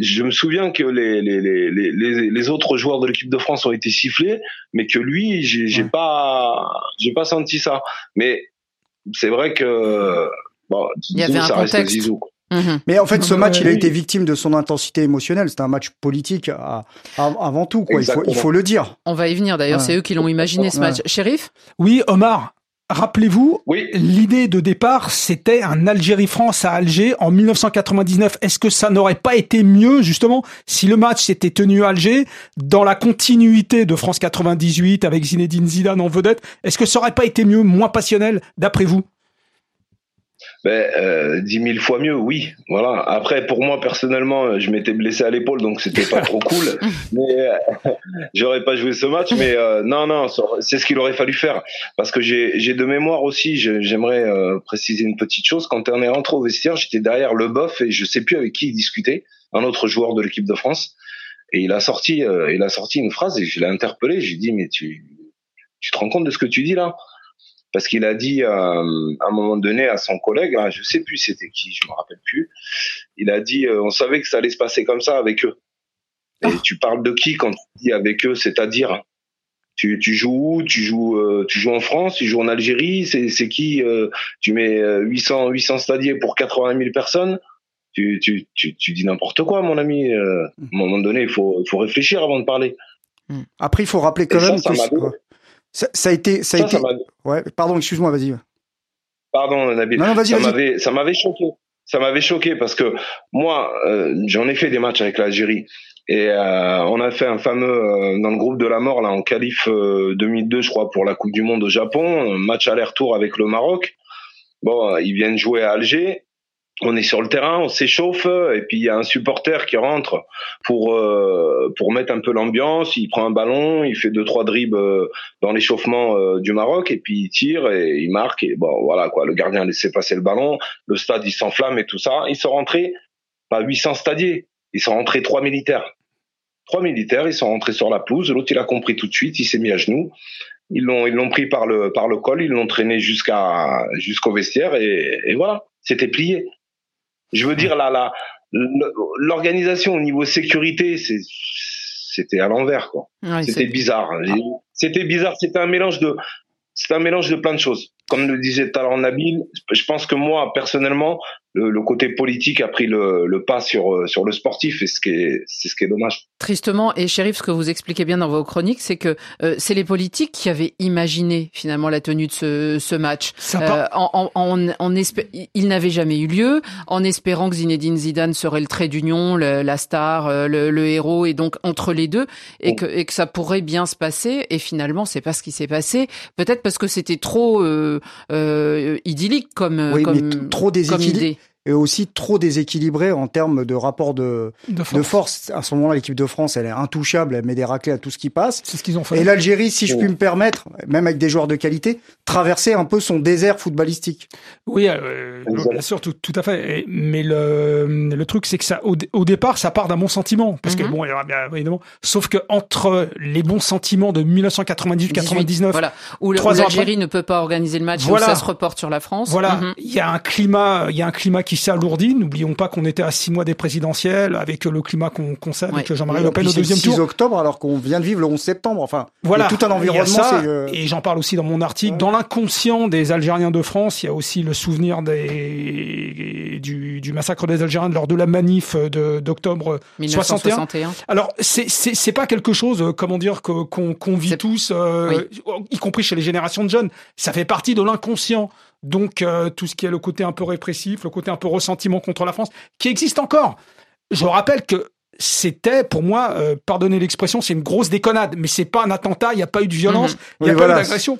je me souviens que les, les, les, les, les autres joueurs de l'équipe de France ont été sifflés, mais que lui, j'ai j'ai pas, j'ai pas senti ça. Mais c'est vrai que bon, Il y avait un ça reste contexte. Zizou. quoi. Mhm. Mais en fait, ce match, il a été victime de son intensité émotionnelle. C'était un match politique à- à- avant tout, quoi. Il faut, il faut le dire. On va y venir d'ailleurs, Ouais. c'est eux qui l'ont imaginé ce Ouais. match. Shérif Oui, Omar, rappelez-vous, Oui. l'idée de départ, c'était un Algérie-France à Alger en 1999. Est-ce que ça n'aurait pas été mieux, justement, si le match s'était tenu à Alger, dans la continuité de France 98, avec Zinedine Zidane en vedette? Est-ce que ça aurait pas été mieux, moins passionnel, d'après vous? Ben, euh, dix mille fois mieux, oui. Voilà. Après, pour moi personnellement, euh, je m'étais blessé à l'épaule, donc c'était pas trop cool. Mais euh, j'aurais pas joué ce match. Mais euh, non, non, c'est ce qu'il aurait fallu faire. Parce que j'ai, j'ai de mémoire aussi. J'aimerais euh, préciser une petite chose. Quand on est rentré au vestiaire, j'étais derrière le bof et je sais plus avec qui il discutait, un autre joueur de l'équipe de France. Et il a sorti, euh, il a sorti une phrase et je l'ai interpellé. J'ai dit, mais tu, tu te rends compte de ce que tu dis là? Parce qu'il a dit euh, à un moment donné à son collègue, là, je sais plus c'était qui, je me rappelle plus. Il a dit, euh, on savait que ça allait se passer comme ça avec eux. Et tu parles de qui quand tu dis avec eux, c'est-à-dire? Tu, tu joues où? Tu joues euh, tu joues en France? Tu joues en Algérie? C'est c'est qui Tu mets euh, 800 800 stadiers pour 80 000 personnes? Tu, tu, tu, tu dis n'importe quoi, mon ami. À un moment donné, il faut, faut réfléchir avant de parler. Après, il faut rappeler quand Et même ça que. Ça, ça a été, ça a Ça, été. ça m'a- Ouais, pardon, excuse-moi, vas-y. Pardon, Nabil. Non, non, vas-y, ça m'avait, ça m'avait choqué. Ça m'avait choqué parce que moi, euh, j'en ai fait des matchs avec l'Algérie et euh, on a fait un fameux euh, dans le groupe de la mort là en qualif euh, 2002, je crois, pour la Coupe du Monde au Japon, un match aller-retour avec le Maroc. Bon, ils viennent jouer à Alger. On est sur le terrain, on s'échauffe et puis il y a un supporter qui rentre pour euh, pour mettre un peu l'ambiance. Il prend un ballon, il fait deux trois dribbles euh, dans l'échauffement euh, du Maroc et puis il tire et il marque et bon voilà quoi. Le gardien a laissé passer le ballon, le stade il s'enflamme et tout ça. Ils sont rentrés pas 800 stadiers, ils sont rentrés trois militaires. Trois militaires, ils sont rentrés sur la pelouse. L'autre il a compris tout de suite, il s'est mis à genoux. Ils l'ont ils l'ont pris par le par le col, ils l'ont traîné jusqu'à jusqu'au vestiaire et, et voilà, c'était plié. Je veux dire là là l'organisation au niveau sécurité c'est c'était à l'envers quoi. Ouais, C'était bizarre. C'était bizarre. C'était un mélange de, c'était un mélange de plein de choses. Comme le disait tout à l'heure Nabil, je pense que moi, personnellement, le, le côté politique a pris le, le pas sur, euh, sur le sportif et ce qui est, c'est ce qui est dommage. Tristement, et Shérif, ce que vous expliquez bien dans vos chroniques, c'est que euh, c'est les politiques qui avaient imaginé finalement la tenue de ce, ce match. Ça Euh, en, en, en, en espé- il n'avait jamais eu lieu, en espérant que Zinedine Zidane serait le trait d'union, la star, euh, le, le héros, et donc entre les deux, et que, et que ça pourrait bien se passer. Et finalement, c'est pas ce qui s'est passé. Peut-être parce que c'était trop euh, idyllique comme, Oui, mais comme, t- trop comme déséquilibré. Et aussi trop déséquilibré en termes de rapport de, de de force. À ce moment-là, l'équipe de France, elle est intouchable, elle met des raclés à tout ce qui passe. C'est ce qu'ils ont fait. Et l'Algérie, si je Oh. puis me permettre, même avec des joueurs de qualité, traversait un peu son désert footballistique. Oui, euh, bien sûr, tout, tout à fait. Et- mais le, le truc, c'est que ça, au, au départ, ça part d'un bon sentiment, parce que Mhm. bon, il y aura bien évidemment. Sauf que entre les bons sentiments de 1998-99, Voilà. Où l'Algérie ne peut pas organiser le match, où Voilà. ça se reporte sur la France. Voilà, Mhm. il y a un climat, il y a un climat qui s'alourdit. N'oublions pas qu'on était à six mois des présidentielles, avec le climat qu'on qu'on sait avec Ouais. Jean-Marie Le Pen au deuxième 6 tour. octobre, alors qu'on vient de vivre le 11 septembre. Enfin, Voilà, tout un environnement. ça, euh, et j'en parle aussi dans mon article. Ouais. Dans l'inconscient des Algériens de France, il y a aussi le souvenir des, du, du massacre des Algériens lors de la manif d'octobre 61. 1961. Alors, c'est pas quelque chose, euh, comment dire, qu'on vit tous, euh, y compris chez les générations de jeunes. Ça fait partie de l'inconscient. Donc, euh, tout ce qui est le côté un peu répressif, le côté un peu ressentiment contre la France, qui existe encore. Je rappelle que c'était, pour moi, euh, pardonnez l'expression, c'est une grosse déconnade, mais c'est pas un attentat, il n'y a pas eu de violence, Mhm. il n'y a pas eu d'agression.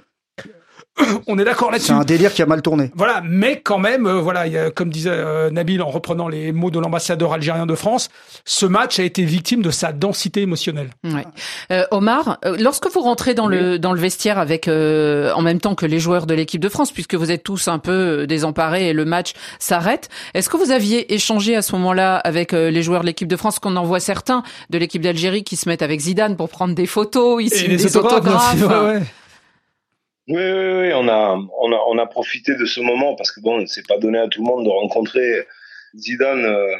on est d'accord là-dessus. C'est un délire qui a mal tourné. Voilà, mais quand même, euh, voilà, y a, comme disait euh, Nabil en reprenant les mots de l'ambassadeur algérien de France, ce match a été victime de sa densité émotionnelle. Ouais. Euh, Omar, lorsque vous rentrez dans le dans le vestiaire avec en même temps que les joueurs de l'équipe de France, puisque vous êtes tous un peu désemparés et le match s'arrête, est-ce que vous aviez échangé à ce moment-là avec les joueurs de l'équipe de France, qu'on en voit certains de l'équipe d'Algérie qui se mettent avec Zidane pour prendre des photos, ici des autographes. ouais. Oui, oui, oui, on a, on a, on a profité de ce moment parce que bon, c'est pas donné à tout le monde de rencontrer Zidane euh,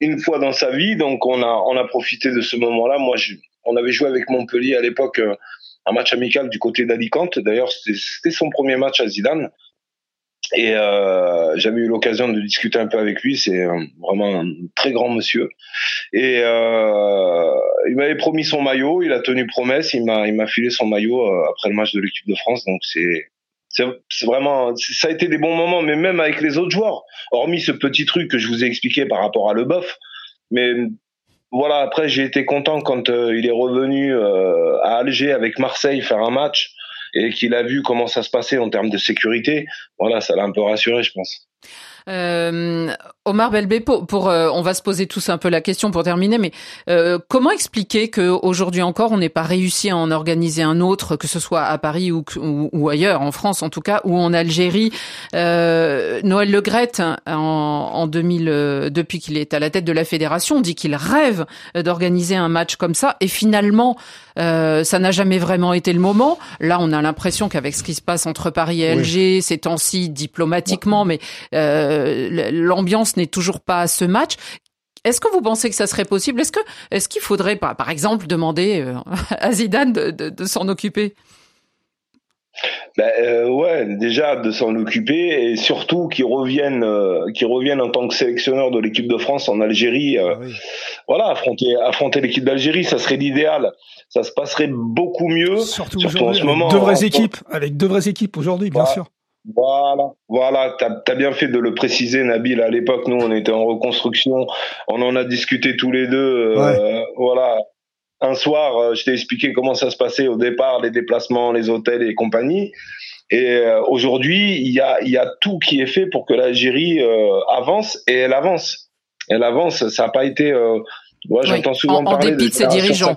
une fois dans sa vie, donc on a, on a profité de ce moment-là. Moi, je, on avait joué avec Montpellier à l'époque euh, un match amical du côté d'Alicante. D'ailleurs, c'était son premier match à Zidane. Et euh, j'avais eu l'occasion de discuter un peu avec lui. C'est vraiment un très grand monsieur. Et euh, il m'avait promis son maillot. Il a tenu promesse. Il m'a il m'a filé son maillot euh, après le match de l'équipe de France. Donc c'est c'est vraiment ça a été des bons moments. Mais même avec les autres joueurs, hormis ce petit truc que je vous ai expliqué par rapport à Leboeuf, mais voilà. Après j'ai été content quand euh, il est revenu euh, à Alger avec Marseille faire un match et qu'il a vu comment ça se passait en termes de sécurité, voilà, ça l'a un peu rassuré, je pense. Euh, Omar Belbé, pour, euh, on va se poser tous un peu la question pour terminer, mais euh, comment expliquer qu'aujourd'hui encore on n'ait pas réussi à en organiser un autre, que ce soit à Paris ou, ou, ailleurs, en France en tout cas, ou en Algérie? Euh, Noël Legrette, en, en 2000, depuis qu'il est à la tête de la fédération, dit qu'il rêve d'organiser un match comme ça, et finalement ça n'a jamais vraiment été le moment. Là, on a l'impression qu'avec ce qui se passe entre Paris et Alger, ces temps-ci diplomatiquement, mais l'ambiance n'est toujours pas à ce match. Est-ce que vous pensez que ça serait possible? Est-ce que est-ce qu'il faudrait par, exemple demander euh, à Zidane de, de, s'en occuper? Ben, euh, ouais, déjà de s'en occuper et surtout qu'il revienne, euh, en tant que sélectionneur de l'équipe de France en Algérie. Ah voilà, affronter, affronter l'équipe d'Algérie, ça serait l'idéal. Ça se passerait beaucoup mieux. Surtout, en ce moment. Deux vraies équipes, avec deux vraies équipes aujourd'hui, bien sûr. Voilà, voilà, t'as as bien fait de le préciser, Nabil. À l'époque, nous, on était en reconstruction, on en a discuté tous les deux. Euh, voilà, un soir, euh, je t'ai expliqué comment ça se passait au départ, les déplacements, les hôtels et compagnie. Et euh, aujourd'hui, il y a, y a tout qui est fait pour que l'Algérie avance et elle avance. Elle avance. Ça n'a pas été. Ouais, j'entends souvent en, parler en dépit de, ses dirigeants.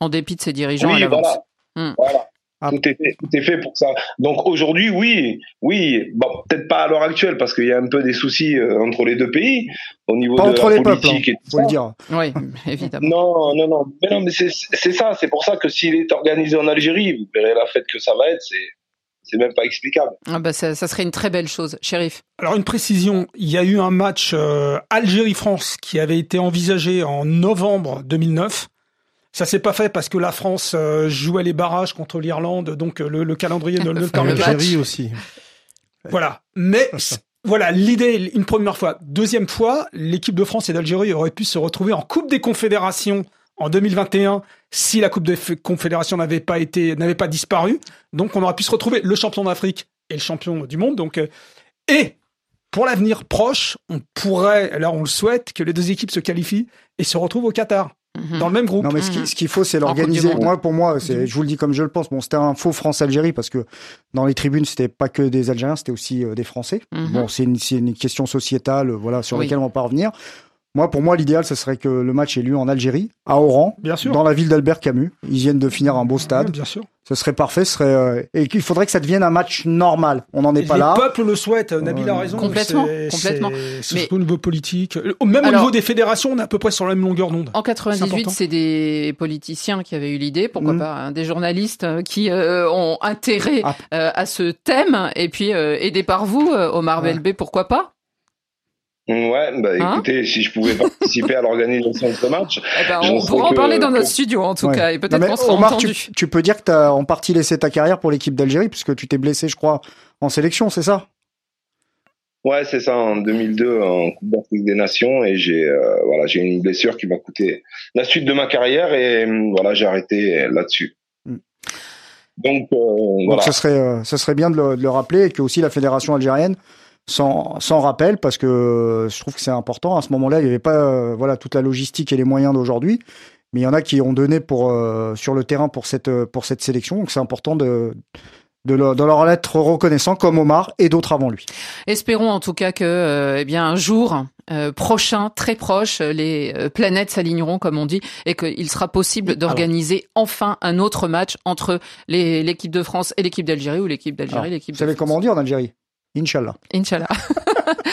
En dépit de ses dirigeants, elle avance. Voilà. Hmm. voilà. Ah. Tout, est fait, tout est fait pour ça. Donc aujourd'hui, oui, oui, bon, peut-être pas à l'heure actuelle parce qu'il y a un peu des soucis euh, entre les deux pays au niveau pas de entre la les politique peuples, hein, faut le dire. Oui, évidemment. Non, non, non, mais non, mais c'est ça. C'est pour ça que s'il est organisé en Algérie, vous verrez la fête que ça va être. C'est c'est même pas explicable. Ah bah ça, ça, serait une très belle chose, shérif. Alors une précision, il y a eu un match euh, Algérie-France qui avait été envisagé en novembre 2009 ça s'est pas fait parce que la France euh, jouait les barrages contre l'Irlande, donc euh, le, calendrier ne le permet pas. L'Algérie aussi. Voilà. Mais voilà, l'idée, une première fois. Deuxième fois, l'équipe de France et d'Algérie aurait pu se retrouver en Coupe des Confédérations en 2021 si la Coupe des Confédérations n'avait pas été, n'avait pas disparu. Donc, on aurait pu se retrouver le champion d'Afrique et le champion du monde. Donc, euh, et pour l'avenir proche, on pourrait, là, on le souhaite, que les deux équipes se qualifient et se retrouvent au Qatar. Mhm. dans le même groupe. Non, mais ce qu'il faut, c'est l'organiser. Moi, pour moi, c'est, je vous le dis comme je le pense. Bon, c'était un faux France-Algérie parce que dans les tribunes, c'était pas que des Algériens, c'était aussi euh, des Français. Mhm. Bon, c'est une, une, question sociétale, voilà, sur laquelle on va pas revenir. Moi, pour moi, l'idéal, ce serait que le match ait lieu en Algérie, à Oran, bien sûr. dans la ville d'Albert Camus. Ils viennent de finir un beau stade. bien sûr. Ce serait parfait. Ce serait euh, et qu'il faudrait que ça devienne un match normal. On n'en est pas là. Le peuple le souhaite. Nabil a raison. Complètement, complètement. Mais au niveau politique, même au niveau des fédérations, on est à peu près sur la même longueur d'onde. En 98, c'est des politiciens qui avaient eu l'idée, pourquoi mmh. pas, hein, des journalistes euh, qui euh, ont intérêt ah. à ce thème, et puis aidés par vous, Omar ouais. pourquoi pas Ouais, bah hein écoutez, si je pouvais participer à l'organisation de ce match, eh ben, on pourra en parler dans notre studio en tout cas, et peut-être qu'on sera Omar, entendu. Tu, tu, peux dire que tu as en partie laissé ta carrière pour l'équipe d'Algérie, puisque tu t'es blessé, je crois, en sélection, c'est ça? Ouais, c'est ça, en 2002 en Coupe d'Afrique des Nations, et j'ai euh, voilà, j'ai une blessure qui m'a coûté la suite de ma carrière, et hum, voilà, j'ai arrêté là-dessus. Hmm. Donc, euh, voilà. ce serait, euh, ce serait bien de le, de le rappeler, et que aussi la fédération algérienne sans, sans rappel parce que je trouve que c'est important. À ce moment-là, il n'y avait pas euh, voilà toute la logistique et les moyens d'aujourd'hui, mais il y en a qui ont donné pour euh, sur le terrain pour cette pour cette sélection. Donc c'est important de de leur, de leur être reconnaissant comme Omar et d'autres avant lui. Espérons en tout cas que, euh, eh bien, un jour euh, prochain, très proche, les euh, planètes s'aligneront, comme on dit, et qu'il sera possible d'organiser enfin un autre match entre les- l'équipe de France et l'équipe d'Algérie ou l'équipe d'Algérie l'équipe Vous de savez France. comment on dit en Algérie? Inch'Allah. Inch'Allah.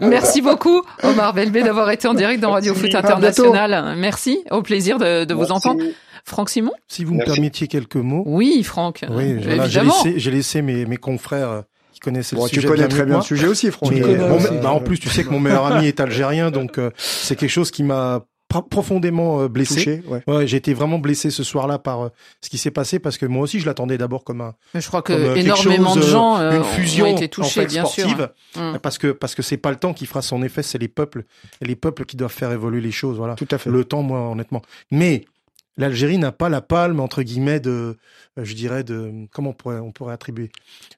Merci beaucoup, Omar Belbé, d'avoir été en direct dans Radio Foot International. Merci, au plaisir de, de vous entendre. Franck Simon Si vous me Merci. permettiez quelques mots. Oui, Franck. Oui, voilà, j'ai évidemment. laissé, j'ai laissé mes, mes confrères euh, qui connaissent Bon, le tu sujet connais bien très bien moi. le sujet aussi, Franck. Mais, connais bon, aussi. bah, en plus, tu sais que mon meilleur ami est algérien, donc euh, c'est quelque chose qui m'a profondément euh, blessé. touché. Ouais. Ouais, j'ai été vraiment blessé ce soir-là par euh, ce qui s'est passé parce que moi aussi je l'attendais d'abord comme un Mais Je crois que comme, euh, énormément chose, de gens euh, une fusion ont été touchés, en fait, bien sportive sûr. Mm. parce que parce que c'est pas le temps qui fera son effet, c'est les peuples les peuples qui doivent faire évoluer les choses. Voilà. Tout à fait. Le temps, moi, honnêtement. Mais l'Algérie n'a pas la palme entre guillemets de, je dirais de, comment on pourrait on pourrait attribuer.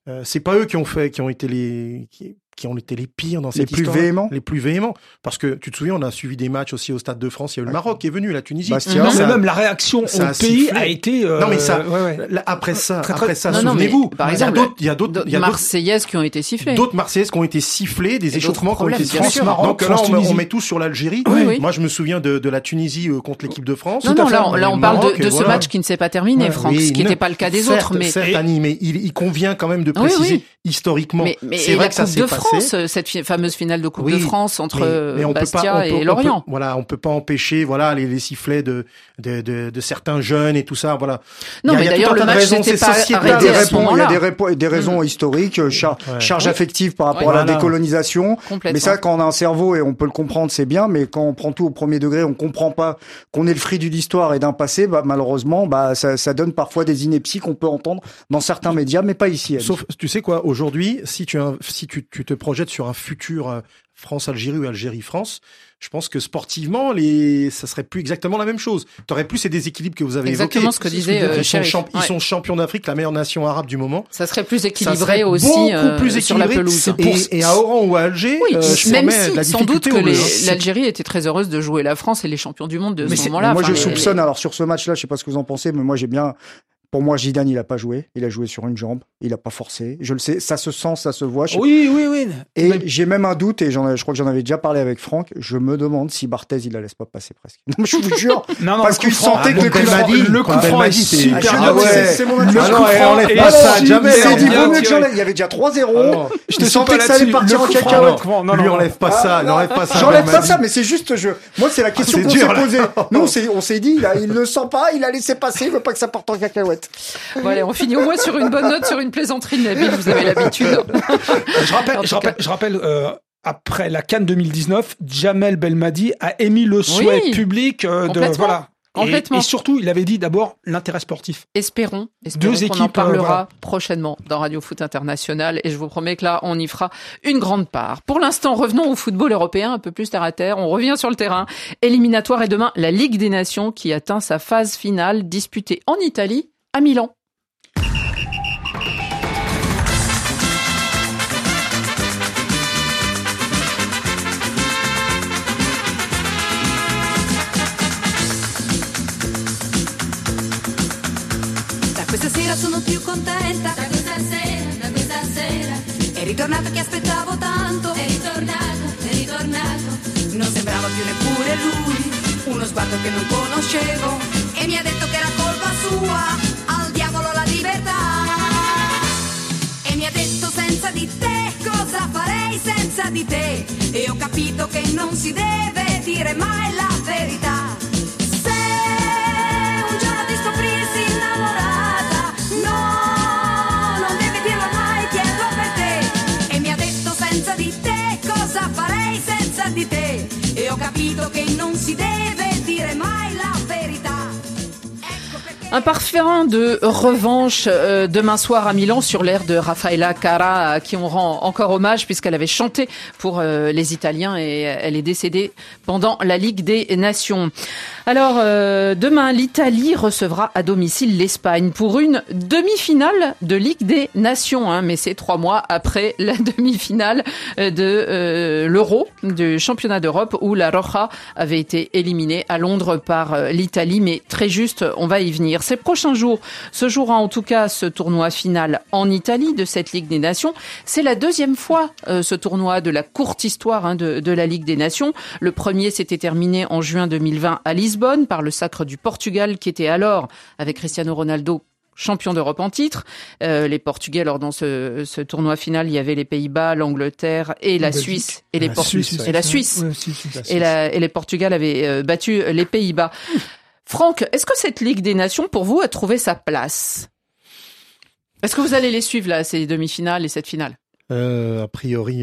Euh, c'est pas eux qui ont fait, qui ont été les qui, qui ont été les pires dans Les cette plus histoire. véhéments Les plus véhéments. Parce que tu te souviens, on a suivi des matchs aussi au Stade de France. Il y a eu le. Maroc qui est venu, la Tunisie. Bastia. Non, Ça- mais même la réaction ça au a pays sifflé. a été. euh, Non, mais ça- ouais, ouais. Là, après ça, Très, très- après ça, souvenez-vous. par il y a exemple, d'autres, il y a d'autres, il y a d'autres Marseillaises qui ont été sifflées. d'autres Marseillaises qui ont été sifflées, des échauffements qui ont été sifflés. Donc là, on, met- on Tunisie. met tout sur l'Algérie. Oui, oui. Moi, je me souviens de, de la Tunisie euh, contre l'équipe de France. Non, non, là, on, là, on Le parle de, ce match qui ne s'est pas terminé, Franck, ce qui n'était pas le cas des autres. Mais, Certes, Annie, mais il, convient quand même de préciser. Historiquement. mais, mais c'est vrai la que ça Coupe s'est de passé. France, euh, cette fi- fameuse finale de Coupe Oui, de France entre euh, mais, mais Bastia pas, on peut- et on peut- Lorient. voilà, on peut pas empêcher, voilà, les, les sifflets de, de, de, de certains jeunes et tout ça, voilà. Non, Il y a- mais d'ailleurs, le match raisons, n'était c'est pas sociétal. Il y a arrêté des, à ce il y a des, répo- des raisons historiques, euh, char- Ouais. charge Oui. affective par rapport Oui. à la Voilà. décolonisation. Complètement. Mais ça, quand on a un cerveau et on peut le comprendre, c'est bien. Mais quand on prend tout au premier degré, on comprend pas qu'on est le fruit d'une histoire et d'un passé. Bah, malheureusement, bah, ça, ça donne parfois des inepties qu'on peut entendre dans certains médias, mais pas ici. Sauf, tu sais quoi, aujourd'hui, si tu, si tu, tu te projettes sur un futur euh, France-Algérie ou Algérie-France, je pense que sportivement, les, ça serait plus exactement la même chose. T'aurais plus ces déséquilibres que vous avez Exactement évoqués. ce que disait, euh, ils, sont ils champions d'Afrique, la meilleure nation arabe du moment. Ça serait plus Ça équilibré serait aussi beaucoup euh, plus sur la équilibré. pelouse. Et, et à Oran ou à Alger, Oui, euh, je même la si, sans doute que l'Algérie était très heureuse de jouer la France et les champions du monde de Mais ce moment-là. moi, Enfin, je les- soupçonne. les- Alors sur ce match-là, je sais pas ce que vous en pensez, mais moi j'ai bien. Pour moi, Zidane, il a pas joué. Il a joué sur une jambe. Il a pas forcé. Je le sais. Ça se sent, ça se voit. Je- Oui, oui, oui. Et Mais- j'ai même un doute, et j'en je crois que j'en avais déjà parlé avec Franck. Je me demande si Barthez, il la laisse pas passer presque. Non, je vous jure. Non, non, Parce qu'il sentait ah, que le coup franc- le coup franc est super Ah ouais, c'est mon Le avis. Ah coup non, pas ça, super jamais, C'est non, dit, bien vaut mieux que tiré. j'enlève. Il y avait déjà 3-0. Ah. Je te sentais que ça allait partir en cacahuète. lui enlève pas ça, il enlève pas ça. J'enlève pas ça, mais c'est juste, je, moi, c'est la question qu'on s'est posée. Nous, on s'est, on s'est dit, il, il le sent pas, il a laissé passer, il veut pas que ça parte en cacahuète. Bon, allez, on finit au moins sur une bonne note, sur une plaisanterie, Nabil, vous avez l'habitude. Je rappelle, En je rappelle, je rappelle euh, après la Cannes 2019, Jamel Belmadi a émis le souhait Oui, public euh, de voilà. Et- surtout, il avait dit d'abord l'intérêt sportif. Espérons, espérons Deux qu'on en équipes, euh, parlera voilà. prochainement dans Radio Foot International et je vous promets que là, on y fera une grande part. Pour l'instant, revenons au football européen, un peu plus terre à terre. On revient sur le terrain. Éliminatoire et demain, la Ligue des Nations qui atteint sa phase finale disputée en Italie, à Milan. Da questa sera sono più contenta. Da questa sera, da questa sera. È ritornato che aspettavo tanto. È ritornato, è ritornato. Non sembrava più neppure lui. Uno sguardo che non conoscevo. E mi ha detto che era colpa sua. Libertà. E mi ha detto senza di te cosa farei senza di te. E ho capito che non si deve dire mai la verità. Se un giorno ti scoprissi innamorata, no, non devi dirlo mai, chiedo per te. E mi ha detto senza di te cosa farei senza di te. E ho capito che non si deve dire mai la verità. Un parfum de revanche euh, demain soir à Milan sur l'air de Raffaella Cara, à qui on rend encore hommage puisqu'elle avait chanté pour euh, les Italiens et elle est décédée pendant la Ligue des Nations. Alors euh, demain, l'Italie recevra à domicile l'Espagne pour une demi-finale de Ligue des Nations, hein, mais c'est trois mois après la demi-finale euh, de euh, l'Euro du championnat d'Europe où la Roja avait été éliminée à Londres par l'Italie, mais très juste, on va y venir. Ces prochains jours se jouera en tout cas ce tournoi final en Italie de cette Ligue des Nations. C'est la deuxième fois ce tournoi de la courte histoire hein, de, de la Ligue des Nations. Le premier s'était terminé en juin 2020 à Lisbonne par le sacre du Portugal qui était alors, avec Cristiano Ronaldo, champion d'Europe en titre. Euh, les Portugais, alors dans ce, ce tournoi final, il y avait les Pays-Bas, l'Angleterre et la. Suisse et les Suisse, et la Suisse. Et, la- et les Portugal avaient euh, battu les Pays-Bas. Franck, est-ce que cette Ligue des Nations, pour vous, a trouvé sa place? Est-ce que vous allez les suivre là, ces demi-finales et cette finale? Euh, a priori,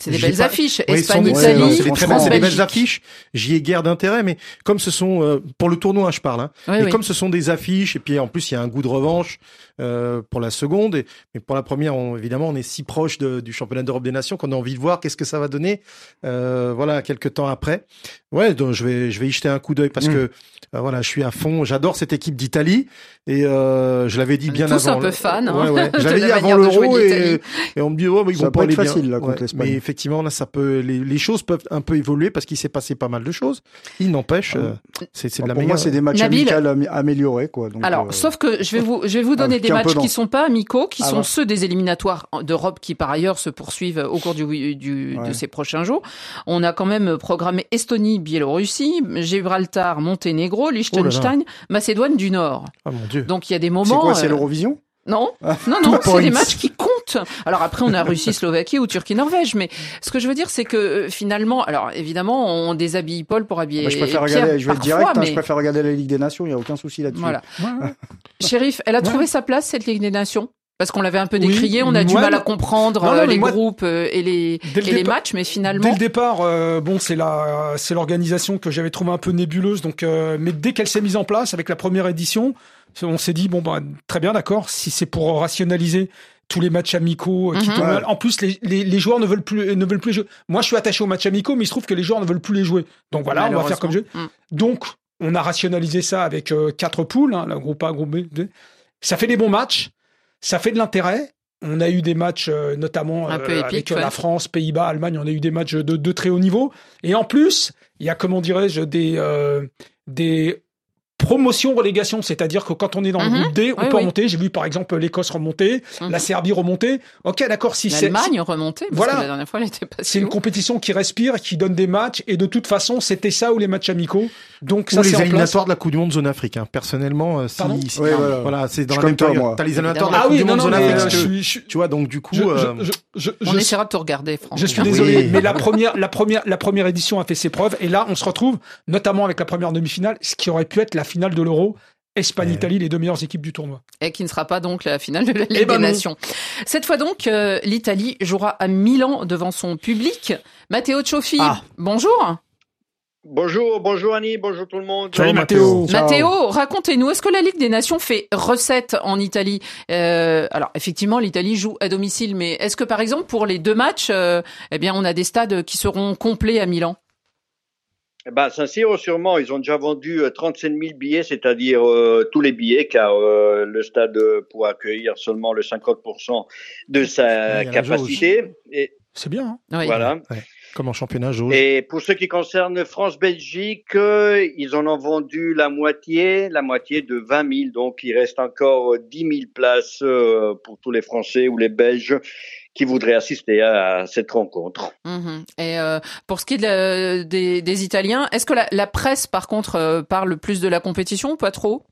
C'est des belles pas- affiches. Oui, Espagne, sans doute, ouais, Italie, non, c'est des France, belles, c'est des belles Belgique. affiches. J'y ai guère d'intérêt, mais comme ce sont euh, pour le tournoi, je parle. Hein, Oui, et oui. comme ce sont des affiches, et puis en plus il y a un goût de revanche euh, pour la seconde, et, mais pour la première, on, évidemment, on est si proche de- du championnat d'Europe des Nations qu'on a envie de voir qu'est-ce que ça va donner. Euh, voilà, quelques temps après. Ouais, donc je vais je vais y jeter un coup d'œil parce Mm. que euh, voilà, je suis à fond. J'adore cette équipe d'Italie et euh, je l'avais dit On bien tous avant. un peu fans, hein, Ouais, ouais. J'avais dit avant l'Euro et, et on me dit oh mais ils Ça vont pas aller être bien. facile, là, contre l'Espagne. Effectivement là ça peut les, les choses peuvent un peu évoluer parce qu'il s'est passé pas mal de choses. Il n'empêche euh, c'est c'est de la pour meilleure. moi, c'est des matchs Nabil. améliorés, quoi. Donc, Alors, euh, sauf que je vais vous, je vais vous donner des matchs qui sont pas amicaux, qui Ah sont bah. ceux des éliminatoires d'Europe qui par ailleurs se poursuivent au cours du, du de ces prochains jours. On a quand même programmé Estonie, Biélorussie, Gibraltar, Monténégro, Liechtenstein, Macédoine du Nord. Ah mon dieu. Donc il y a des c'est moments. quoi, c'est euh, l'Eurovision? Non, Ah, non, non, c'est des matchs qui comptent. Alors après, on a Russie, Slovaquie ou Turquie, Norvège. Mais ce que je veux dire, c'est que euh, finalement, alors évidemment, on déshabille Paul pour habiller Bah, Je préfère Pierre regarder, je vais être parfois, direct, hein, mais je préfère regarder la Ligue des Nations, il n'y a aucun souci là-dessus. voilà. Shérif, elle a trouvé sa place cette Ligue des Nations? Parce qu'on l'avait un peu Oui, décrié, on a du mal à comprendre Non, non, euh, les moi- groupes euh, et les Dès le et les départ- matchs, mais Dès finalement, le départ, euh, bon, c'est la, c'est l'organisation que j'avais trouvé un peu nébuleuse. Donc, euh, mais dès qu'elle s'est mise en place avec la première édition, on s'est dit bon, bah, très bien, d'accord. Si c'est pour rationaliser tous les matchs amicaux, euh, qui Mhm. mal. en plus, les, les, les joueurs ne veulent plus, ne veulent plus jouer. Moi, je suis attaché aux matchs amicaux, mais il se trouve que les joueurs ne veulent plus les jouer. Donc voilà, on va faire comme jeu. malheureusement. Donc, on a rationalisé ça avec euh, quatre poules, hein, groupe A, groupe B. Ça fait des bons matchs, ça fait de l'intérêt. On a eu des matchs, euh, notamment euh, avec euh, ouais. la France, Pays-Bas, Allemagne. On a eu des matchs de, de très haut niveau. Et en plus, il y a comment dirais-je des euh, des promotions relégation, c'est-à-dire que quand on est dans le Mhm. groupe D, on Oui, peut oui. remonter. J'ai vu par exemple l'Écosse remonter, Mhm. la Serbie remonter. Ok, d'accord. Si c'est l'Allemagne remontée, parce Voilà. que la dernière fois, elle était pas c'est une compétition qui respire, qui donne des matchs, et de toute façon, c'était ça ou les matchs amicaux. Donc ça, Ou c'est les éliminatoires de la Coupe du Monde zone Afrique. hein. Personnellement, euh, si, Pardon si- Ouais, voilà. voilà, c'est dans Je la même toi, période. moi. T'as les éliminatoires de la Ah Coupe oui, du non, Monde non, zone Afrique. je suis, je, Tu vois, donc du coup, je, euh, je, je, je, On je- essaiera de te regarder, Franck. je suis désolé, mais la première, la première, la première édition a fait ses preuves, et là, on se retrouve, notamment avec la première demi-finale, ce qui aurait pu être la finale de l'Euro. Espagne-Italie, les deux meilleures équipes du tournoi. et qui ne sera pas donc la finale de la Ligue Eh ben des non. Nations. Cette fois donc, euh, l'Italie jouera à Milan devant son public. Matteo Cioffi, Ah. bonjour. Bonjour, bonjour Annie, bonjour tout le monde. Salut, Matteo. Ciao. Matteo, racontez-nous, est-ce que la Ligue des Nations fait recette en Italie? Euh, Alors effectivement, l'Italie joue à domicile, mais est-ce que par exemple pour les deux matchs, euh, eh bien on a des stades qui seront complets à Milan? Ben, Saint-Cyr, sûrement, ils ont déjà vendu euh, 37 000 billets, c'est-à-dire euh, tous les billets, car euh, le stade euh, pourra accueillir seulement le 50% de sa capacité. Et C'est bien. Hein Oui. voilà. comme en championnat jauge. Et pour ce qui concerne France-Belgique, euh, ils en ont vendu la moitié, la moitié de 20 000. Donc, il reste encore euh, 10 000 places euh, pour tous les Français ou les Belges qui voudraient assister à cette rencontre. Mhm. Et euh, pour ce qui est la- des, des Italiens, est-ce que la, la presse par contre euh, parle plus de la compétition ou pas trop?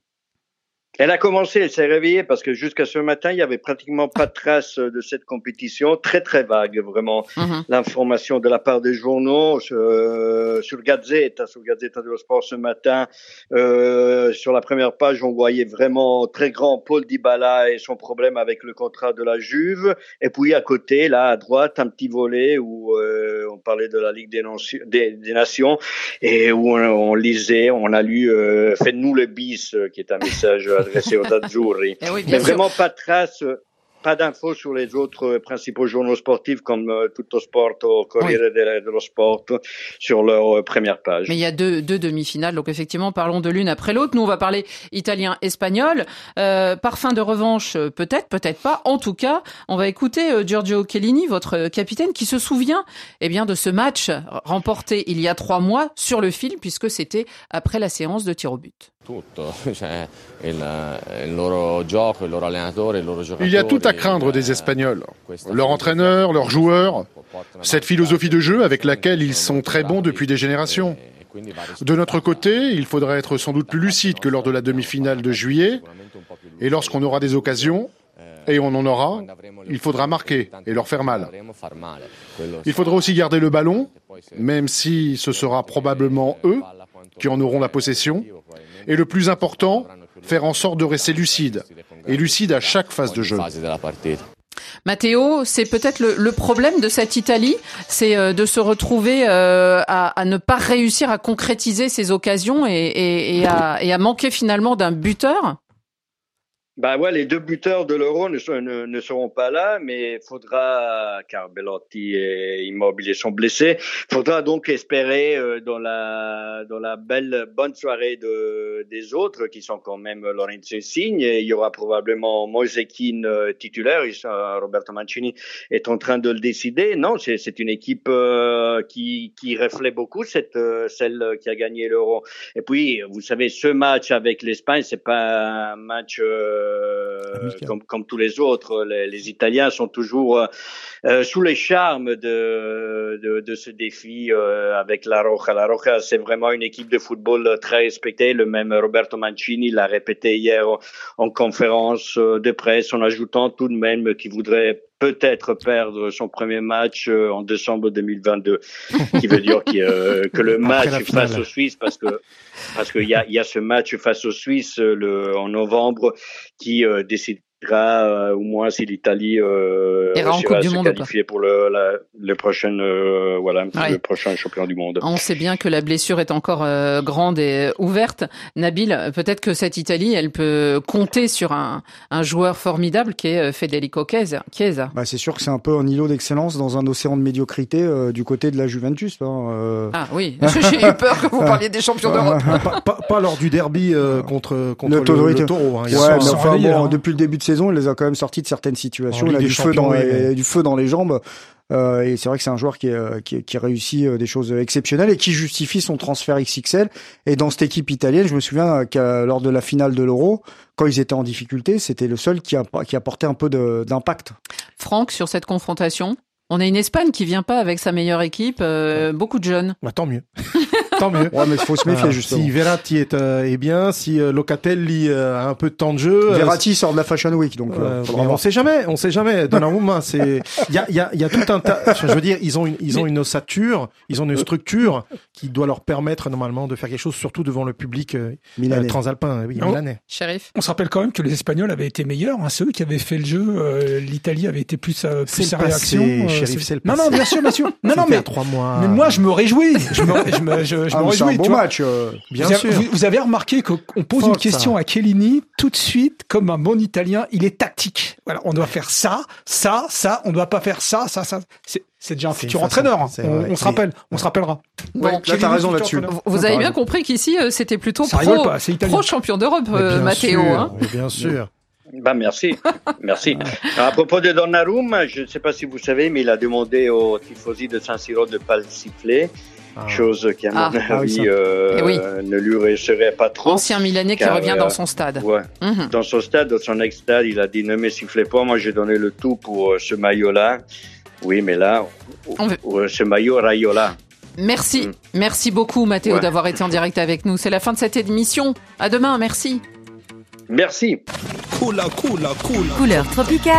Elle a commencé, elle s'est réveillée parce que jusqu'à ce matin, il y avait pratiquement pas de trace de cette compétition, très très vague vraiment. Mhm. L'information de la part des journaux euh, sur Gazeta, sur Gazeta dello Sport ce matin, euh, sur la première page, on voyait vraiment très grand Paul Dybala et son problème avec le contrat de la Juve, et puis à côté, là à droite, un petit volet où euh, on parlait de la Ligue des, Nations- des, des Nations et où on, on lisait, on a lu euh, Faites-nous le bis, euh, qui est un message aux Azzurri. Eh oui, Mais sûr. vraiment pas de trace, pas d'infos sur les autres euh, principaux journaux sportifs comme euh, Tutto Sport ou Corriere dello, dello Sport sur leur euh, première page. Mais il y a deux, deux demi-finales, donc effectivement, parlons de l'une après l'autre. Nous, on va parler italien-espagnol. Euh, par fin de revanche, peut-être, peut-être pas. En tout cas, on va écouter Giorgio Chiellini, votre capitaine, qui se souvient eh bien, de ce match remporté il y a trois mois sur le fil, puisque c'était après la séance de tir au but. Il y a tout à craindre des Espagnols. Leur entraîneur, leurs joueurs, cette philosophie de jeu avec laquelle ils sont très bons depuis des générations. De notre côté, il faudra être sans doute plus lucide que lors de la demi-finale de juillet. Et lorsqu'on aura des occasions, et on en aura, il faudra marquer et leur faire mal. Il faudra aussi garder le ballon, même si ce sera probablement eux qui en auront la possession. Et le plus important, faire en sorte de rester lucide, et lucide à chaque phase de jeu. Matteo, c'est peut-être le, problème de cette Italie, c'est euh, de se retrouver euh, à, ne pas réussir à concrétiser ses occasions et à manquer finalement d'un buteur bah ouais, les deux buteurs de l'Euro ne, ne, seront pas là, mais faudra, car Bellotti et Immobile sont blessés, faudra donc espérer euh, dans la dans la belle bonne soirée de des autres qui sont quand même Lorenzo Insigne. Et il y aura probablement Moisekin euh, titulaire. Roberto Mancini est en train de le décider. Non, c'est une équipe euh, qui qui reflète beaucoup cette celle qui a gagné l'Euro. Et puis vous savez, ce match avec l'Espagne, c'est pas un match euh, comme, comme, tous les autres, les, les Italiens sont toujours euh, euh, sous les charmes de, de, de ce défi avec la Roja. La Roja, c'est vraiment une équipe de football très respectée. Le même Roberto Mancini l'a répété hier en conférence de presse en ajoutant tout de même qu'il voudrait peut-être perdre son premier match en décembre 2022, qui veut dire que, que le match face aux Suisses, parce que parce qu'il y a, y a ce match face aux Suisses le, en novembre qui euh, décide euh, au moins si l'Italie euh, se qualifier pour le, la, le prochain euh, voilà ouais. le prochain champion du monde. On sait bien que la blessure est encore euh, grande et ouverte. Nabil, peut-être que cette Italie, elle peut compter sur un, un joueur formidable qui est Federico Chiesa. Chiesa. Bah, c'est sûr que c'est un peu un îlot d'excellence dans un océan de médiocrité euh, du côté de la Juventus. Hein, ah oui, j'ai eu peur que vous parliez des champions d'Europe. pas, pas, pas, lors du derby contre contre le, le, le, taureau. Hein. Ouais, mais enfin, bon, hein. depuis le début de saison, il les a quand même sortis de certaines situations. Il a du feu, dans les, du feu dans les jambes. Euh, et c'est vrai que c'est un joueur qui, est, qui, qui réussit des choses exceptionnelles et qui justifie son transfert XXL. Et dans cette équipe italienne, je me souviens qu'à lors de la finale de l'Euro, quand ils étaient en difficulté, c'était le seul qui, a, qui apportait un peu d'impact. Franck, sur cette confrontation, on a une Espagne qui vient pas avec sa meilleure équipe, euh, beaucoup de jeunes. Bah, tant mieux. tant mieux. Ouais, mais il faut se méfier justement. Si Verratti est, euh, est bien, si euh, Locatelli euh, a un peu de temps de jeu. Verratti sort de la Fashion Week, donc. on sait jamais, on sait jamais. Donnarumma, c'est, il y a, il y a, il y a tout un tas. Je veux dire, ils ont une, ils ont une ossature, ils ont une structure qui doit leur permettre normalement de faire quelque chose, surtout devant le public transalpin, oui, oh. milanais. Shérif. On se rappelle quand même que les Espagnols avaient été meilleurs. Hein, ceux qui avaient fait le jeu, l'Italie avait été plus, plus sa réaction. Shérif, c'est le non, non, bien sûr, bien sûr. Non, non, mais trois mois. Mais moi, je me réjouis. Je me, je me, je, je ah, me réjouis. Un bon match, euh, bien vous sûr. Avez, vous, vous, avez remarqué qu'on pose Forza. une question à Chiellini tout de suite, comme un bon Italien, il est tactique. Voilà, on doit faire ça, ça, ça. On doit pas faire ça, ça, ça. C'est c'est déjà un futur entraîneur. Hein. On, on se rappelle, on se rappellera. Bon, là, t'as raison là-dessus. Vous avez bien compris qu'ici, euh, c'était plutôt pro, pro champion d'Europe, euh, Matteo. Hein. Bien sûr. Bah merci, merci. à propos de Donnarumma, je ne sais pas si vous savez, mais il a demandé aux tifosi de San Siro de ne pas le siffler. Ah. Chose qui, à mon ah. avis, ah, euh, oui. ne lui réussirait pas trop. Ancien Milanais qui revient euh, dans son stade. Ouais. Mm -hmm. Dans son stade, dans son ex-stade, il a dit ne me sifflez pas, moi j'ai donné le tout pour euh, ce maillot-là. Oui, mais là, veut... ce maillot Rayola. Merci, mm. merci beaucoup Mathéo ouais. d'avoir été en direct avec nous. C'est la fin de cette émission. À demain, merci. Merci. Cool, cool, cool. Couleur tropicale.